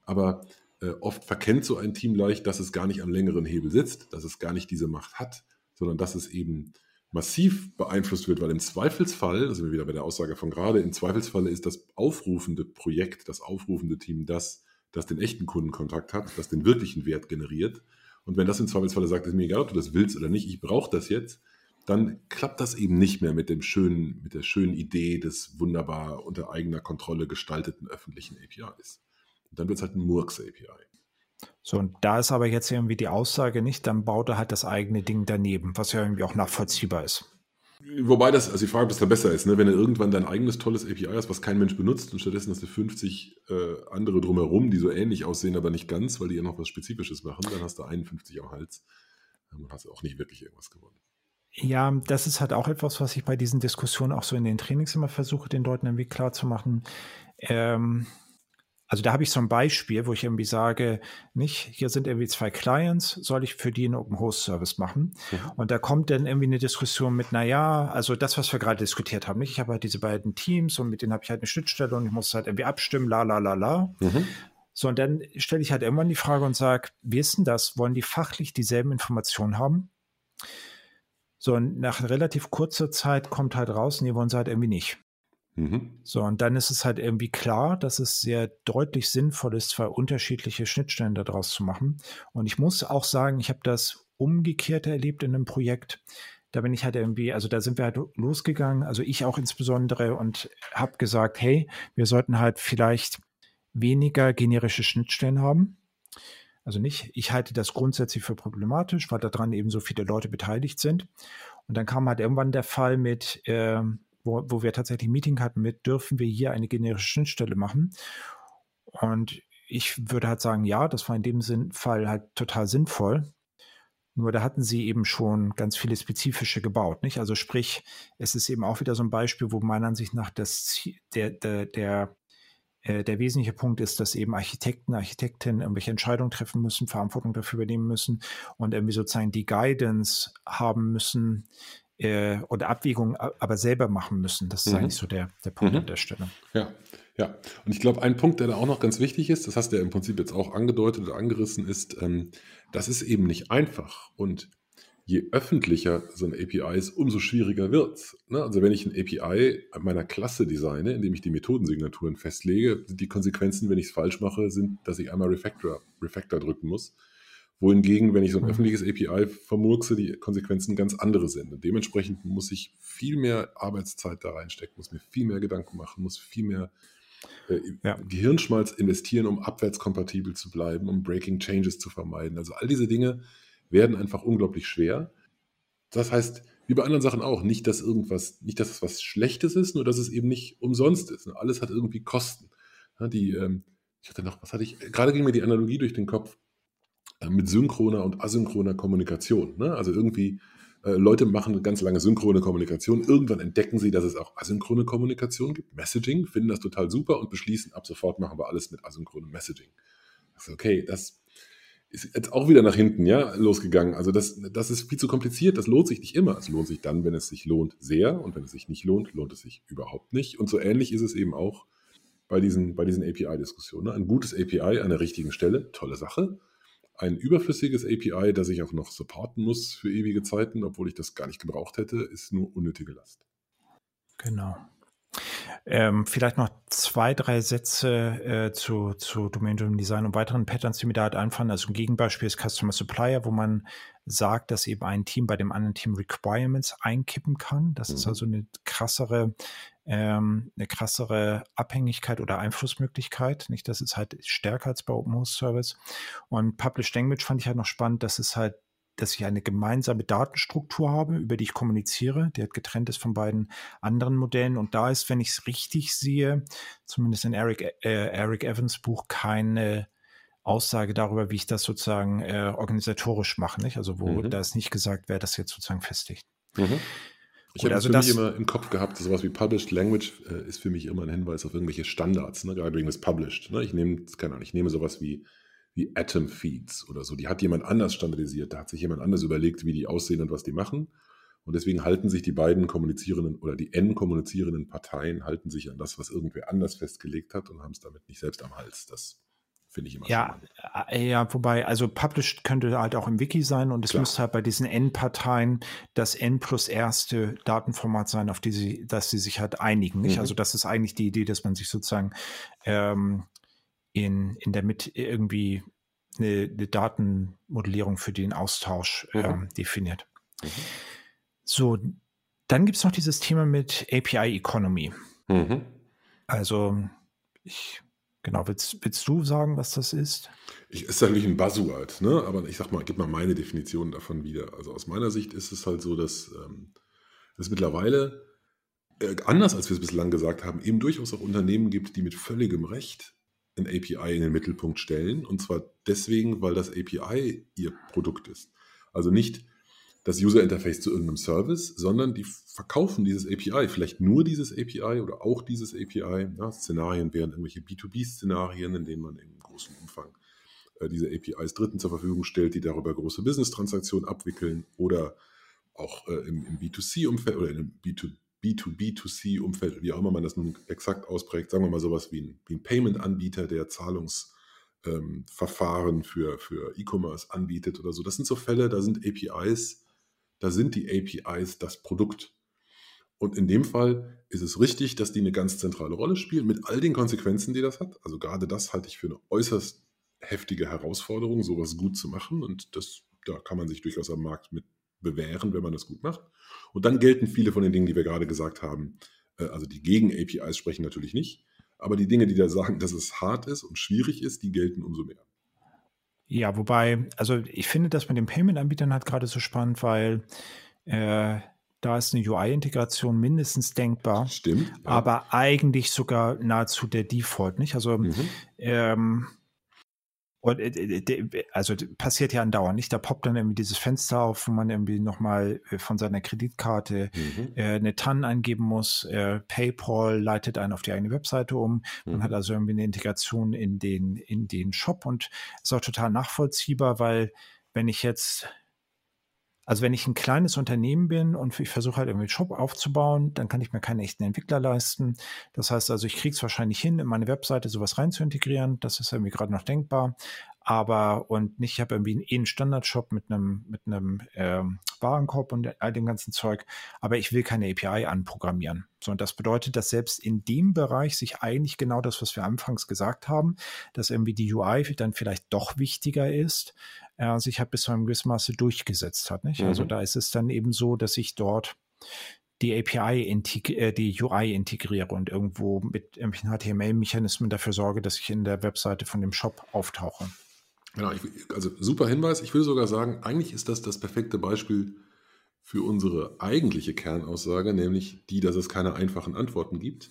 Aber äh, oft verkennt so ein Team leicht, dass es gar nicht am längeren Hebel sitzt, dass es gar nicht diese Macht hat, sondern dass es eben massiv beeinflusst wird, weil im Zweifelsfall, also wieder bei der Aussage von gerade, im Zweifelsfall ist das aufrufende Projekt, das aufrufende Team das, das den echten Kundenkontakt hat, das den wirklichen Wert generiert. Und wenn das im Zweifelsfall sagt, ist mir egal, ob du das willst oder nicht, ich brauche das jetzt, dann klappt das eben nicht mehr mit dem schönen, mit der schönen Idee des wunderbar unter eigener Kontrolle gestalteten öffentlichen APIs dann wird es halt ein Murks-API. So, und da ist aber jetzt irgendwie die Aussage nicht, dann baut er halt das eigene Ding daneben, was ja irgendwie auch nachvollziehbar ist. Wobei das, also die Frage, ob das da besser ist, ne? wenn du irgendwann dein eigenes tolles API hast, was kein Mensch benutzt und stattdessen hast du 50 äh, andere drumherum, die so ähnlich aussehen, aber nicht ganz, weil die ja noch was Spezifisches machen, dann hast du 51 am Hals. Dann hast du auch nicht wirklich irgendwas gewonnen. Ja, das ist halt auch etwas, was ich bei diesen Diskussionen auch so in den Trainings immer versuche, den Leuten irgendwie klar zu machen. Ähm, also da habe ich so ein Beispiel, wo ich irgendwie sage, nicht, hier sind irgendwie zwei Clients, soll ich für die einen Open Host Service machen? Mhm. Und da kommt dann irgendwie eine Diskussion mit, na ja, also das, was wir gerade diskutiert haben, nicht? Ich habe halt diese beiden Teams und mit denen habe ich halt eine Schnittstelle und ich muss halt irgendwie abstimmen, la la la la. Mhm. So, und dann stelle ich halt irgendwann die Frage und sage, wie ist denn das? Wollen die fachlich dieselben Informationen haben? So, und nach relativ kurzer Zeit kommt halt raus, nee, wollen sie halt irgendwie nicht. Mhm. So, und dann ist es halt irgendwie klar, dass es sehr deutlich sinnvoll ist, zwei unterschiedliche Schnittstellen daraus zu machen. Und ich muss auch sagen, ich habe das umgekehrt erlebt in einem Projekt. Da bin ich halt irgendwie, also da sind wir halt losgegangen, also ich auch insbesondere und habe gesagt, hey, wir sollten halt vielleicht weniger generische Schnittstellen haben. Also nicht, ich halte das grundsätzlich für problematisch, weil daran eben so viele Leute beteiligt sind. Und dann kam halt irgendwann der Fall mit, äh, wo, wo wir tatsächlich ein Meeting hatten mit, dürfen wir hier eine generische Schnittstelle machen? Und ich würde halt sagen, ja, das war in dem Sinn, Fall halt total sinnvoll. Nur da hatten sie eben schon ganz viele spezifische gebaut, nicht? Also sprich, es ist eben auch wieder so ein Beispiel, wo meiner Ansicht nach das, der, der, der äh, der wesentliche Punkt ist, dass eben Architekten, Architektinnen irgendwelche Entscheidungen treffen müssen, Verantwortung dafür übernehmen müssen und irgendwie sozusagen die Guidance haben müssen äh, oder Abwägungen aber selber machen müssen. Das ist mhm. eigentlich so der, der Punkt mhm. an der Stelle. Ja, ja. Und ich glaube, ein Punkt, der da auch noch ganz wichtig ist, das hast du ja im Prinzip jetzt auch angedeutet oder angerissen, ist, ähm, das ist eben nicht einfach. Und je öffentlicher so ein API ist, umso schwieriger wird es. Ne? Also wenn ich ein API meiner Klasse designe, indem ich die Methodensignaturen festlege, sind die Konsequenzen, wenn ich es falsch mache, sind, dass ich einmal Refactor, Refactor drücken muss. Wohingegen, wenn ich so ein mhm. öffentliches API vermurkse, die Konsequenzen ganz andere sind. Und dementsprechend muss ich viel mehr Arbeitszeit da reinstecken, muss mir viel mehr Gedanken machen, muss viel mehr äh, ja. Gehirnschmalz investieren, um abwärtskompatibel zu bleiben, um Breaking Changes zu vermeiden. Also all diese Dinge werden einfach unglaublich schwer. Das heißt, wie bei anderen Sachen auch, nicht, dass irgendwas, nicht, dass es was Schlechtes ist, nur dass es eben nicht umsonst ist. Alles hat irgendwie Kosten. die, ähm, ich hatte noch, was hatte ich, gerade ging mir die Analogie durch den Kopf äh, mit synchroner und asynchroner Kommunikation. Ne? Also irgendwie, äh, Leute machen ganz lange synchrone Kommunikation, irgendwann entdecken sie, dass es auch asynchrone Kommunikation gibt, Messaging, finden das total super und beschließen, ab sofort machen wir alles mit asynchronem Messaging. Also okay, das ist jetzt auch wieder nach hinten, ja, losgegangen. Also das, das ist viel zu kompliziert, das lohnt sich nicht immer. Es lohnt sich dann, wenn es sich lohnt, sehr und wenn es sich nicht lohnt, lohnt es sich überhaupt nicht. Und so ähnlich ist es eben auch bei diesen, bei diesen API-Diskussionen. Ein gutes API an der richtigen Stelle, tolle Sache. Ein überflüssiges API, das ich auch noch supporten muss für ewige Zeiten, obwohl ich das gar nicht gebraucht hätte, ist nur unnötige Last. Genau. Ähm, vielleicht noch zwei, drei Sätze äh, zu, zu Domain-Driven Design und weiteren Patterns, die mir da halt einfallen. Also ein Gegenbeispiel ist Customer Supplier, wo man sagt, dass eben ein Team bei dem anderen Team Requirements einkippen kann. Das mhm. ist also eine krassere, ähm, eine krassere Abhängigkeit oder Einflussmöglichkeit. Nicht, das ist halt stärker als bei Open Host Service. Und Published Language fand ich halt noch spannend, dass es halt dass ich eine gemeinsame Datenstruktur habe, über die ich kommuniziere, die halt getrennt ist von beiden anderen Modellen. Und da ist, wenn ich es richtig sehe, zumindest in Eric, äh, Eric Evans Buch, keine Aussage darüber, wie ich das sozusagen äh, organisatorisch mache. Nicht? Also wo mhm. da ist nicht gesagt, wer das jetzt sozusagen festigt. Mhm. Ich habe also für mich immer im Kopf gehabt, sowas wie Published Language äh, ist für mich immer ein Hinweis auf irgendwelche Standards, ne? gerade wegen des Published. Ne? Ich nehme, keine Ahnung, ich nehme sowas wie wie Atom Feeds oder so. Die hat jemand anders standardisiert. Da hat sich jemand anders überlegt, wie die aussehen und was die machen. Und deswegen halten sich die beiden kommunizierenden oder die N kommunizierenden Parteien halten sich an das, was irgendwer anders festgelegt hat und haben es damit nicht selbst am Hals. Das finde ich immer ja, äh, ja, wobei, also published könnte halt auch im Wiki sein und es Klar. müsste halt bei diesen N-Parteien das N plus erste Datenformat sein, auf die sie, dass sie sich halt einigen. Nicht? Mhm. Also das ist eigentlich die Idee, dass man sich sozusagen ähm, in, in der Mitte irgendwie eine, eine, Datenmodellierung für den Austausch mhm. ähm, definiert. Mhm. So, dann gibt es noch dieses Thema mit API Economy. Mhm. Also, ich, genau, willst, willst du sagen, was das ist? Ich, ist natürlich ein Buzzword, ne? aber ich sag mal, gib mal meine Definition davon wieder. Also aus meiner Sicht ist es halt so, dass ähm, es mittlerweile, äh, anders als wir es bislang gesagt haben, eben durchaus auch Unternehmen gibt, die mit völligem Recht ein API in den Mittelpunkt stellen. Und zwar deswegen, weil das API ihr Produkt ist. Also nicht das User Interface zu irgendeinem Service, sondern die verkaufen dieses API, vielleicht nur dieses API oder auch dieses API. Ja, Szenarien wären irgendwelche B2B-Szenarien, in denen man in großem Umfang äh, diese APIs Dritten zur Verfügung stellt, die darüber große Business-Transaktionen abwickeln oder auch äh, im, im B2C-Umfeld oder im B2, B2B2C-Umfeld, wie auch immer man das nun exakt ausprägt, sagen wir mal sowas wie ein, ein Payment-Anbieter, der Zahlungsverfahren ähm, für, für E-Commerce anbietet oder so. Das sind so Fälle, da sind APIs, da sind die APIs das Produkt. Und in dem Fall ist es richtig, dass die eine ganz zentrale Rolle spielen, mit all den Konsequenzen, die das hat. Also gerade das halte ich für eine äußerst heftige Herausforderung, sowas gut zu machen. Und das, da kann man sich durchaus am Markt mit bewähren, wenn man das gut macht. Und dann gelten viele von den Dingen, die wir gerade gesagt haben. Äh, also die gegen APIs sprechen natürlich nicht. Aber die Dinge, die da sagen, dass es hart ist und schwierig ist, die gelten umso mehr. Ja, wobei, also ich finde das mit den Payment-Anbietern halt gerade so spannend, weil äh, da ist eine UI-Integration mindestens denkbar. Stimmt. Ja. Aber eigentlich sogar nahezu der Default, nicht? Also mhm. ähm, und, äh, also passiert ja andauernd, nicht? Da poppt dann irgendwie dieses Fenster auf, wo man irgendwie nochmal äh, von seiner Kreditkarte mhm. äh, eine TAN eingeben muss. Äh, PayPal leitet einen auf die eigene Webseite um. Man mhm. hat also irgendwie eine Integration in den, in den Shop und ist auch total nachvollziehbar, weil wenn ich jetzt also wenn ich ein kleines Unternehmen bin und ich versuche halt irgendwie einen Shop aufzubauen, dann kann ich mir keinen echten Entwickler leisten. Das heißt also, ich kriege es wahrscheinlich hin, in meine Webseite sowas rein zu integrieren. Das ist irgendwie gerade noch denkbar. Aber und nicht, ich habe irgendwie einen, einen Standardshop mit einem, mit einem ähm, Warenkorb und all dem ganzen Zeug, aber ich will keine API anprogrammieren. So, und das bedeutet, dass selbst in dem Bereich sich eigentlich genau das, was wir anfangs gesagt haben, dass irgendwie die UI dann vielleicht doch wichtiger ist, äh, sich halt bis zu einem gewissen Maße durchgesetzt hat. Nicht? Also mhm. Also da ist es dann eben so, dass ich dort die API, äh, die UI integriere und irgendwo mit irgendwelchen HTML-Mechanismen dafür sorge, dass ich in der Webseite von dem Shop auftauche. Genau, ich, also super Hinweis. Ich will sogar sagen, eigentlich ist das das perfekte Beispiel für unsere eigentliche Kernaussage, nämlich die, dass es keine einfachen Antworten gibt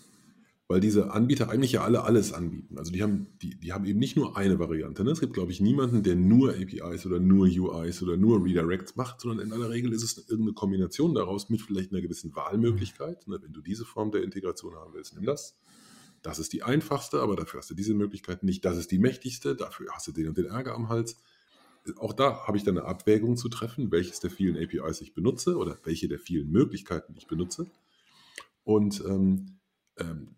weil diese Anbieter eigentlich ja alle alles anbieten. Also die haben, die, die haben eben nicht nur eine Variante. Ne? Es gibt, glaube ich, niemanden, der nur APIs oder nur UIs oder nur Redirects macht, sondern in aller Regel ist es irgendeine Kombination daraus mit vielleicht einer gewissen Wahlmöglichkeit. Ne? Wenn du diese Form der Integration haben willst, nimm das. Das ist die einfachste, aber dafür hast du diese Möglichkeit nicht. Das ist die mächtigste, dafür hast du den und den Ärger am Hals. Auch da habe ich dann eine Abwägung zu treffen, welches der vielen APIs ich benutze oder welche der vielen Möglichkeiten ich benutze. Und ähm,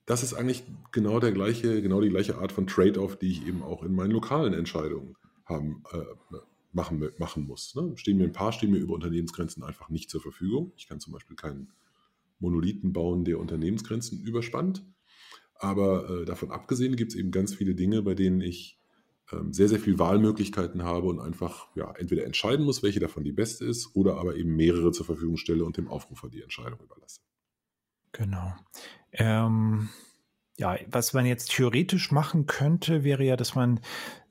das ist eigentlich genau der gleiche, genau die gleiche Art von Trade-off, die ich eben auch in meinen lokalen Entscheidungen haben, äh, machen, machen muss. Ne? Stehen mir ein paar, stehen mir über Unternehmensgrenzen einfach nicht zur Verfügung. Ich kann zum Beispiel keinen Monolithen bauen, der Unternehmensgrenzen überspannt. Aber äh, davon abgesehen gibt es eben ganz viele Dinge, bei denen ich ähm, sehr, sehr viele Wahlmöglichkeiten habe und einfach ja, entweder entscheiden muss, welche davon die beste ist, oder aber eben mehrere zur Verfügung stelle und dem Aufrufer die Entscheidung überlasse. Genau. Ähm, ja, was man jetzt theoretisch machen könnte, wäre ja, dass man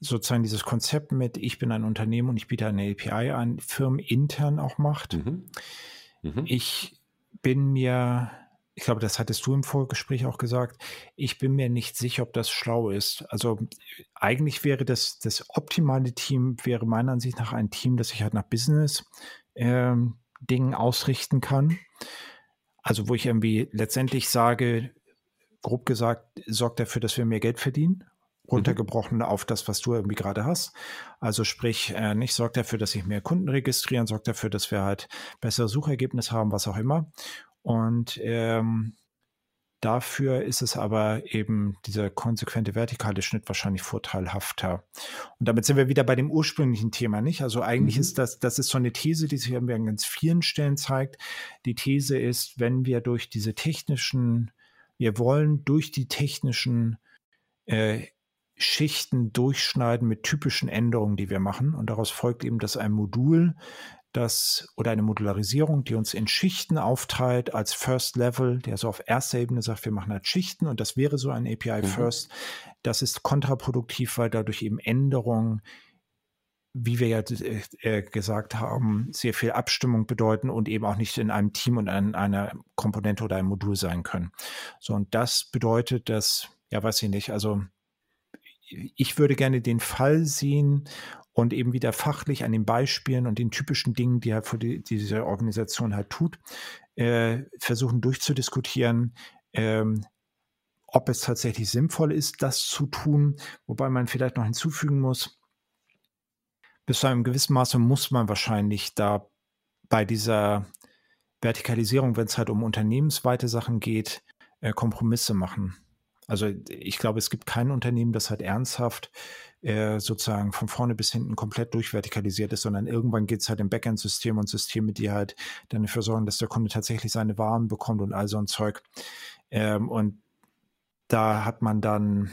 sozusagen dieses Konzept mit, ich bin ein Unternehmen und ich biete eine API an, firmenintern auch macht. Mhm. Mhm. Ich bin mir, ich glaube, das hattest du im Vorgespräch auch gesagt, ich bin mir nicht sicher, ob das schlau ist. Also eigentlich wäre das, das optimale Team, wäre meiner Ansicht nach ein Team, das sich halt nach Business ähm, Dingen ausrichten kann also wo ich irgendwie letztendlich sage, grob gesagt, sorgt dafür, dass wir mehr Geld verdienen, runtergebrochen auf das, was du irgendwie gerade hast. Also sprich, äh, nicht sorgt dafür, dass sich mehr Kunden registrieren, sorgt dafür, dass wir halt bessere Suchergebnisse haben, was auch immer. Und ähm, Dafür ist es aber eben dieser konsequente vertikale Schnitt wahrscheinlich vorteilhafter. Und damit sind wir wieder bei dem ursprünglichen Thema, nicht? Also eigentlich mhm. ist das, das ist so eine These, die sich an ganz vielen Stellen zeigt. Die These ist, wenn wir durch diese technischen, wir wollen durch die technischen äh, Schichten durchschneiden mit typischen Änderungen, die wir machen. Und daraus folgt eben, dass ein Modul das oder eine Modularisierung, die uns in Schichten aufteilt als First Level, der so auf erster Ebene sagt, wir machen halt Schichten und das wäre so ein API mhm. First. Das ist kontraproduktiv, weil dadurch eben Änderungen wie wir ja äh, äh, gesagt haben, sehr viel Abstimmung bedeuten und eben auch nicht in einem Team und an einer Komponente oder einem Modul sein können. So, und das bedeutet, dass, ja, weiß ich nicht, also ich würde gerne den Fall sehen und eben wieder fachlich an den Beispielen und den typischen Dingen, die halt für die, diese Organisation halt tut, äh, versuchen durchzudiskutieren, ähm, ob es tatsächlich sinnvoll ist, das zu tun, wobei man vielleicht noch hinzufügen muss, bis zu einem gewissen Maße muss man wahrscheinlich da bei dieser Vertikalisierung, wenn es halt um unternehmensweite Sachen geht, äh, Kompromisse machen. Also ich glaube, es gibt kein Unternehmen, das halt ernsthaft äh, sozusagen von vorne bis hinten komplett durchvertikalisiert ist, sondern irgendwann geht es halt im Backend-System und Systeme, die halt dann dafür sorgen, dass der Kunde tatsächlich seine Waren bekommt und all so ein Zeug. Ähm, und da hat man dann,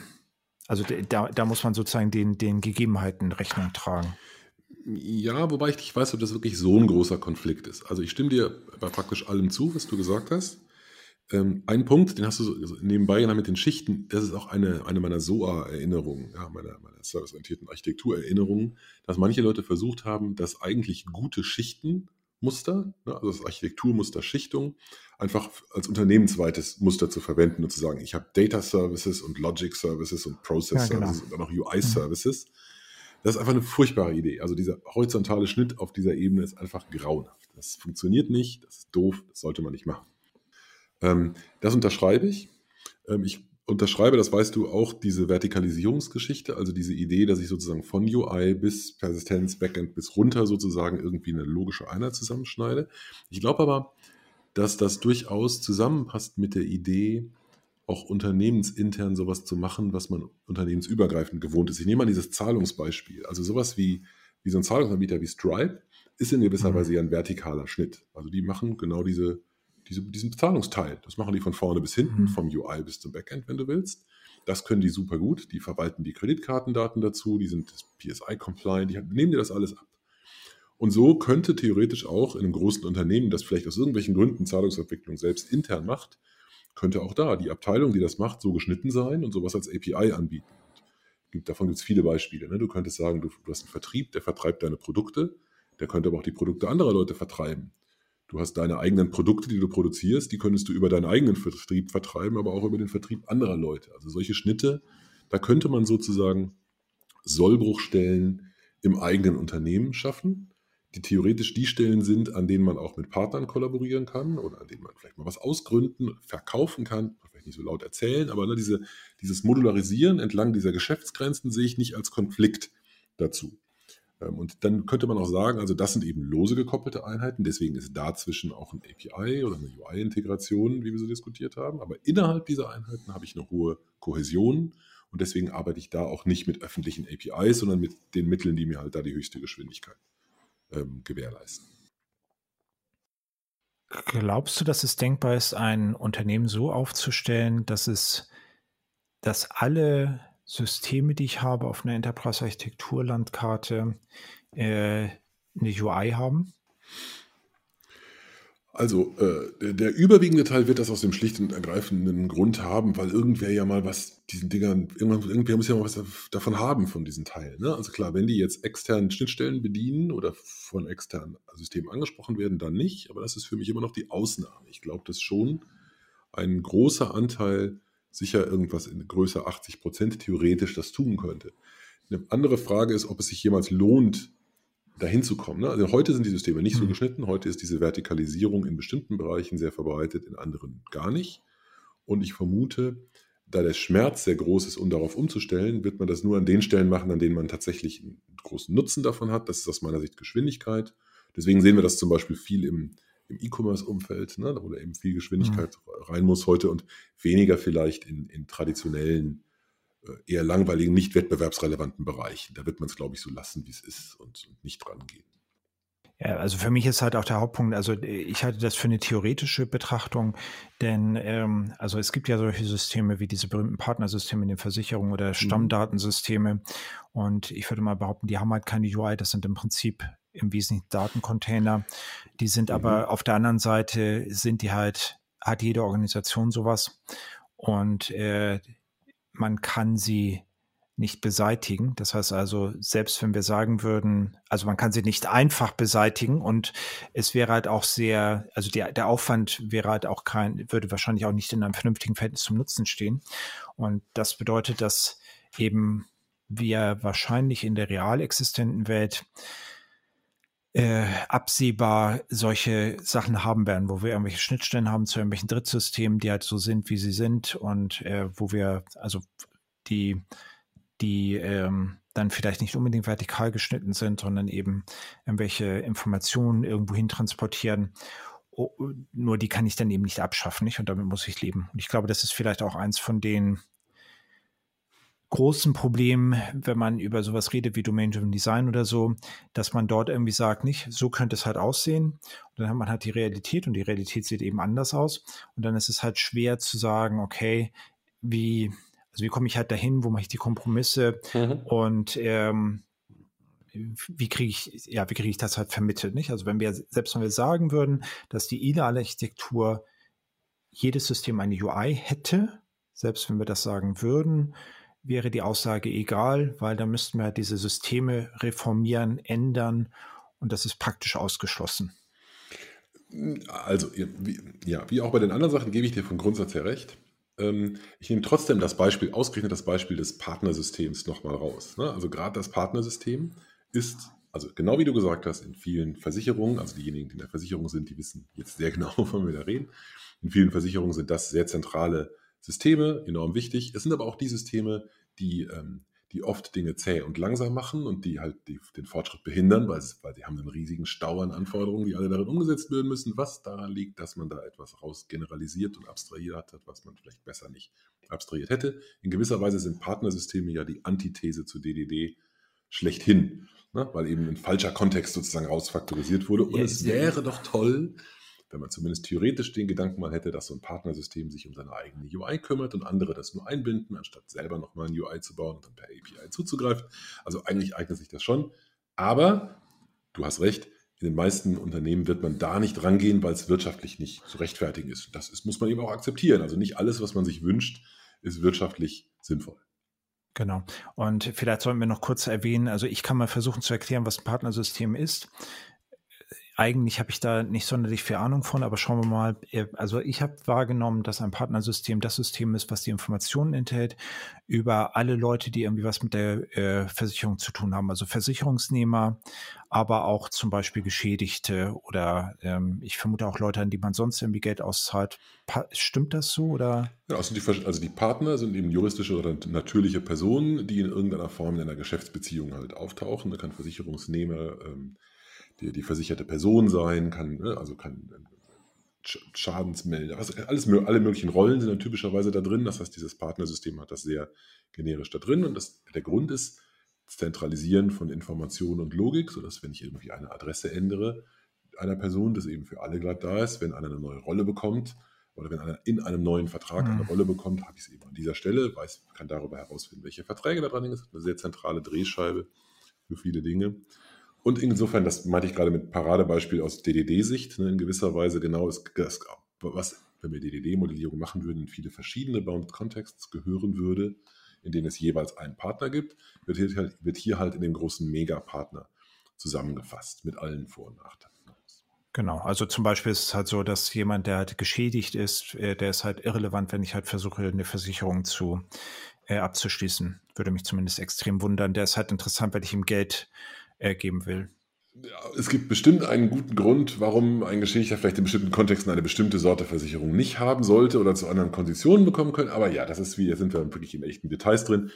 also da, da muss man sozusagen den, den Gegebenheiten Rechnung tragen. Ja, wobei ich nicht weiß, ob das wirklich so ein großer Konflikt ist. Also ich stimme dir bei praktisch allem zu, was du gesagt hast. Ähm, ein Punkt, den hast du so nebenbei genannt mit den Schichten, das ist auch eine, eine meiner SOA-Erinnerungen, ja, meiner, meiner serviceorientierten Architekturerinnerungen, dass manche Leute versucht haben, das eigentlich gute Schichtenmuster, ne, also das Architekturmuster Schichtung, einfach als unternehmensweites Muster zu verwenden und zu sagen, ich habe Data Services und Logic Services und Process ja, genau. Services und dann noch UI mhm. Services. Das ist einfach eine furchtbare Idee. Also dieser horizontale Schnitt auf dieser Ebene ist einfach grauenhaft. Das funktioniert nicht, das ist doof, das sollte man nicht machen. Ähm, das unterschreibe ich. Ähm, ich unterschreibe, das weißt du auch, diese Vertikalisierungsgeschichte, also diese Idee, dass ich sozusagen von UI bis Persistenz, Backend bis runter sozusagen irgendwie eine logische Einheit zusammenschneide. Ich glaube aber, dass das durchaus zusammenpasst mit der Idee, auch unternehmensintern sowas zu machen, was man unternehmensübergreifend gewohnt ist. Ich nehme mal dieses Zahlungsbeispiel. Also sowas wie, wie so ein Zahlungsanbieter wie Stripe ist in gewisser mhm. Weise ja ein vertikaler Schnitt. Also die machen genau diese diese, diesen Bezahlungsteil. Das machen die von vorne bis hinten, mhm. vom UI bis zum Backend, wenn du willst. Das können die super gut. Die verwalten die Kreditkartendaten dazu, die sind PSI-compliant, die nehmen dir das alles ab. Und so könnte theoretisch auch in einem großen Unternehmen, das vielleicht aus irgendwelchen Gründen Zahlungsabwicklung selbst intern macht, könnte auch da die Abteilung, die das macht, so geschnitten sein und sowas als API anbieten. davon gibt es viele Beispiele. Ne? Du könntest sagen, du, du hast einen Vertrieb, der vertreibt deine Produkte, der könnte aber auch die Produkte anderer Leute vertreiben. Du hast deine eigenen Produkte, die du produzierst, die könntest du über deinen eigenen Vertrieb vertreiben, aber auch über den Vertrieb anderer Leute. Also solche Schnitte, da könnte man sozusagen Sollbruchstellen im eigenen Unternehmen schaffen, die theoretisch die Stellen sind, an denen man auch mit Partnern kollaborieren kann oder an denen man vielleicht mal was ausgründen, verkaufen kann, vielleicht nicht so laut erzählen, aber ne, diese, dieses Modularisieren entlang dieser Geschäftsgrenzen sehe ich nicht als Konflikt dazu. Ähm, und dann könnte man auch sagen, also das sind eben lose gekoppelte Einheiten, deswegen ist dazwischen auch ein API oder eine UI-Integration, wie wir so diskutiert haben. Aber innerhalb dieser Einheiten habe ich eine hohe Kohäsion und deswegen arbeite ich da auch nicht mit öffentlichen APIs, sondern mit den Mitteln, die mir halt da die höchste Geschwindigkeit ähm, gewährleisten. Glaubst du, dass es denkbar ist, ein Unternehmen so aufzustellen, dass es, dass alle Systeme, die ich habe auf einer Enterprise-Architektur-Landkarte, äh, eine UI haben? Also äh, der überwiegende Teil wird das aus dem schlicht und ergreifenden Grund haben, weil irgendwer ja mal was diesen Dingern, irgendwer muss ja mal was davon haben von diesen Teilen. Ne? Also klar, wenn die jetzt externen Schnittstellen bedienen oder von externen Systemen angesprochen werden, dann nicht. Aber das ist für mich immer noch die Ausnahme. Ich glaube, dass schon ein großer Anteil sicher irgendwas in Größe 80 Prozent theoretisch das tun könnte. Eine andere Frage ist, ob es sich jemals lohnt, dahin zu kommen. Ne? Also heute sind die Systeme nicht so mhm. geschnitten, heute ist diese Vertikalisierung in bestimmten Bereichen sehr verbreitet, in anderen gar nicht. Und ich vermute, da der Schmerz sehr groß ist, um darauf umzustellen, wird man das nur an den Stellen machen, an denen man tatsächlich einen großen Nutzen davon hat. Das ist aus meiner Sicht Geschwindigkeit. Deswegen sehen wir das zum Beispiel viel im im E-Commerce-Umfeld, ne, wo da eben viel Geschwindigkeit mhm. rein muss heute und weniger vielleicht in, in traditionellen, äh, eher langweiligen, nicht wettbewerbsrelevanten Bereichen. Da wird man es, glaube ich, so lassen, wie es ist und, und nicht dran gehen. Ja, also für mich ist halt auch der Hauptpunkt, also ich halte das für eine theoretische Betrachtung, denn ähm, also es gibt ja solche Systeme wie diese berühmten Partnersysteme in den Versicherungen oder mhm. Stammdatensysteme und ich würde mal behaupten, die haben halt keine UI, das sind im Prinzip im Wesentlichen Datencontainer. Die sind mhm. aber auf der anderen Seite sind die halt, hat jede Organisation sowas. Und äh, man kann sie nicht beseitigen. Das heißt also, selbst wenn wir sagen würden, also man kann sie nicht einfach beseitigen und es wäre halt auch sehr, also der, der Aufwand wäre halt auch kein, würde wahrscheinlich auch nicht in einem vernünftigen Verhältnis zum Nutzen stehen. Und das bedeutet, dass eben wir wahrscheinlich in der real existenten Welt äh, absehbar solche Sachen haben werden, wo wir irgendwelche Schnittstellen haben zu irgendwelchen Drittsystemen, die halt so sind, wie sie sind und äh, wo wir, also die die ähm, dann vielleicht nicht unbedingt vertikal geschnitten sind, sondern eben irgendwelche Informationen irgendwo hin transportieren. Oh, nur die kann ich dann eben nicht abschaffen, nicht? Und damit muss ich leben. Und ich glaube, das ist vielleicht auch eins von den großen Problemen, wenn man über sowas redet wie Domain-Driven Design oder so, dass man dort irgendwie sagt, nicht, so könnte es halt aussehen. Und dann hat man halt die Realität und die Realität sieht eben anders aus. Und dann ist es halt schwer zu sagen, okay, wie, also wie komme ich halt dahin, wo mache ich die Kompromisse mhm. und ähm, wie kriege ich, ja, wie kriege ich das halt vermittelt, nicht? Also wenn wir, selbst wenn wir sagen würden, dass die ideale Architektur jedes System eine UI hätte, selbst wenn wir das sagen würden, wäre die Aussage egal, weil da müssten wir diese Systeme reformieren, ändern und das ist praktisch ausgeschlossen. Also, ja, wie auch bei den anderen Sachen gebe ich dir von Grundsatz her recht. Ähm, ich nehme trotzdem das Beispiel, ausgerechnet das Beispiel des Partnersystems nochmal raus. Ne? Also gerade das Partnersystem ist, also genau wie du gesagt hast, in vielen Versicherungen, also diejenigen, die in der Versicherung sind, die wissen jetzt sehr genau, wovon wir da reden. In vielen Versicherungen sind das sehr zentrale Systeme, enorm wichtig. Es sind aber auch die Systeme, die ähm, die oft Dinge zäh und langsam machen und die halt die, den Fortschritt behindern, weil, sie, weil sie haben einen riesigen Stau an Anforderungen, die alle darin umgesetzt werden müssen, was daran liegt, dass man da etwas raus generalisiert und abstrahiert hat, was man vielleicht besser nicht abstrahiert hätte. In gewisser Weise sind Partnersysteme ja die Antithese zu DDD schlechthin, ne? weil eben ein falscher Kontext sozusagen rausfaktorisiert wurde. Und ja, es wäre doch toll, wenn man zumindest theoretisch den Gedanken mal hätte, dass so ein Partnersystem sich um seine eigene UI kümmert und andere das nur einbinden, anstatt selber nochmal ein UI zu bauen und dann per API zuzugreifen. Also eigentlich eignet sich das schon. Aber du hast recht, in den meisten Unternehmen wird man da nicht rangehen, weil es wirtschaftlich nicht zu rechtfertigen ist. Das ist, muss man eben auch akzeptieren. Also nicht alles, was man sich wünscht, ist wirtschaftlich sinnvoll. Genau. Und vielleicht sollten wir noch kurz erwähnen, also ich kann mal versuchen zu erklären, was ein Partnersystem ist eigentlich habe ich da nicht sonderlich viel Ahnung von, aber schauen wir mal. Also ich habe wahrgenommen, dass ein Partnersystem das System ist, was die Informationen enthält über alle Leute, die irgendwie was mit der äh, Versicherung zu tun haben. Also Versicherungsnehmer, aber auch zum Beispiel Geschädigte oder ähm, ich vermute auch Leute, an die man sonst irgendwie Geld auszahlt. Pa stimmt das so oder? Ja, also die, also die Partner sind eben juristische oder natürliche Personen, die in irgendeiner Form in einer Geschäftsbeziehung halt auftauchen. Da kann Versicherungsnehmer ähm, die, die versicherte Person sein, kann, ne, also kann äh, Schadensmelder, was, alles, alle möglichen Rollen sind dann typischerweise da drin. Das heißt, dieses Partnersystem hat das sehr generisch da drin. Und das, der Grund ist Zentralisieren von Information und Logik, sodass, wenn ich irgendwie eine Adresse ändere einer Person, das eben für alle glatt da ist, wenn einer eine neue Rolle bekommt oder wenn einer in einem neuen Vertrag eine mhm. Rolle bekommt, habe ich es eben an dieser Stelle, weiß, kann darüber herausfinden, welche Verträge da dran sind. Eine sehr zentrale Drehscheibe für viele Dinge. Und insofern, das meinte ich gerade mit Paradebeispiel aus DDD-Sicht, ne, in gewisser Weise genau ist das, was, wenn wir DDD-Modellierung machen würden, in viele verschiedene Bounded Contexts gehören würde, in denen es jeweils einen Partner gibt, wird hier halt, wird hier halt in dem großen Megapartner zusammengefasst mit allen Vor- und Nachteilen. Genau, also zum Beispiel ist es halt so, dass jemand, der halt geschädigt ist, äh, der ist halt irrelevant, wenn ich halt versuche, eine Versicherung zu äh, abzuschließen. Würde mich zumindest extrem wundern. Der ist halt interessant, weil ich ihm Geld äh, will. Es gibt bestimmt einen guten Grund, warum ein Geschädigter vielleicht in bestimmten Kontexten eine bestimmte Sorte Versicherung nicht haben sollte oder zu anderen Konditionen bekommen können. Aber ja, das ist wie, da sind wir wirklich in echten Details drin.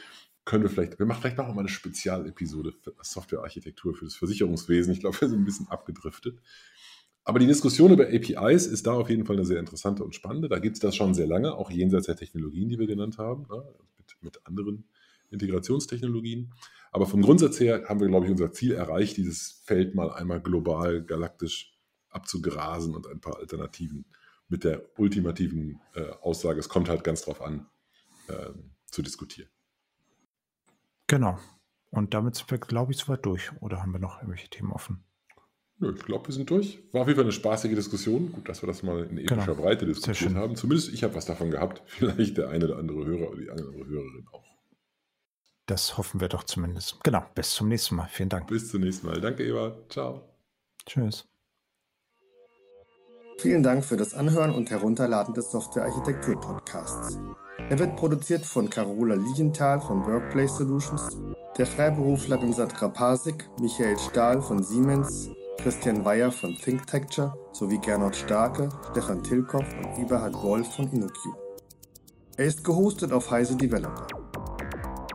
Können wir vielleicht, wir machen vielleicht noch mal eine Spezialepisode für Softwarearchitektur für das Versicherungswesen. Ich glaube, wir sind ein bisschen abgedriftet. Aber die Diskussion über APIs ist da auf jeden Fall eine sehr interessante und spannende. Da gibt es das schon sehr lange, auch jenseits der Technologien, die wir genannt haben, ne, mit, mit anderen Integrationstechnologien. Aber vom Grundsatz her haben wir, glaube ich, unser Ziel erreicht, dieses Feld mal einmal global, galaktisch abzugrasen und ein paar Alternativen mit der ultimativen äh, Aussage, es kommt halt ganz drauf an, äh, zu diskutieren. Genau. Und damit sind wir, glaube ich, soweit durch. Oder haben wir noch irgendwelche Themen offen? Nö, ich glaube, wir sind durch. War auf jeden Fall eine spaßige Diskussion. Gut, dass wir das mal in epischer genau. Breite diskutiert haben. Zumindest ich habe was davon gehabt. Vielleicht der eine oder andere Hörer oder die andere Hörerin auch. Das hoffen wir doch zumindest. Genau, bis zum nächsten Mal. Vielen Dank. Bis zum nächsten Mal. Danke, Eva. Ciao. Tschüss. Vielen Dank für das Anhören und Herunterladen des Software-Architektur-Podcasts. Er wird produziert von Carola Lienthal von Workplace Solutions, der Freiberufler Bimsat Krapasik, Michael Stahl von Siemens, Christian Weyer von ThinkTecture sowie Gernot Starke, Stefan Tilkoff und Eberhard Wolf von InnoQ. Er ist gehostet auf Heise Developer.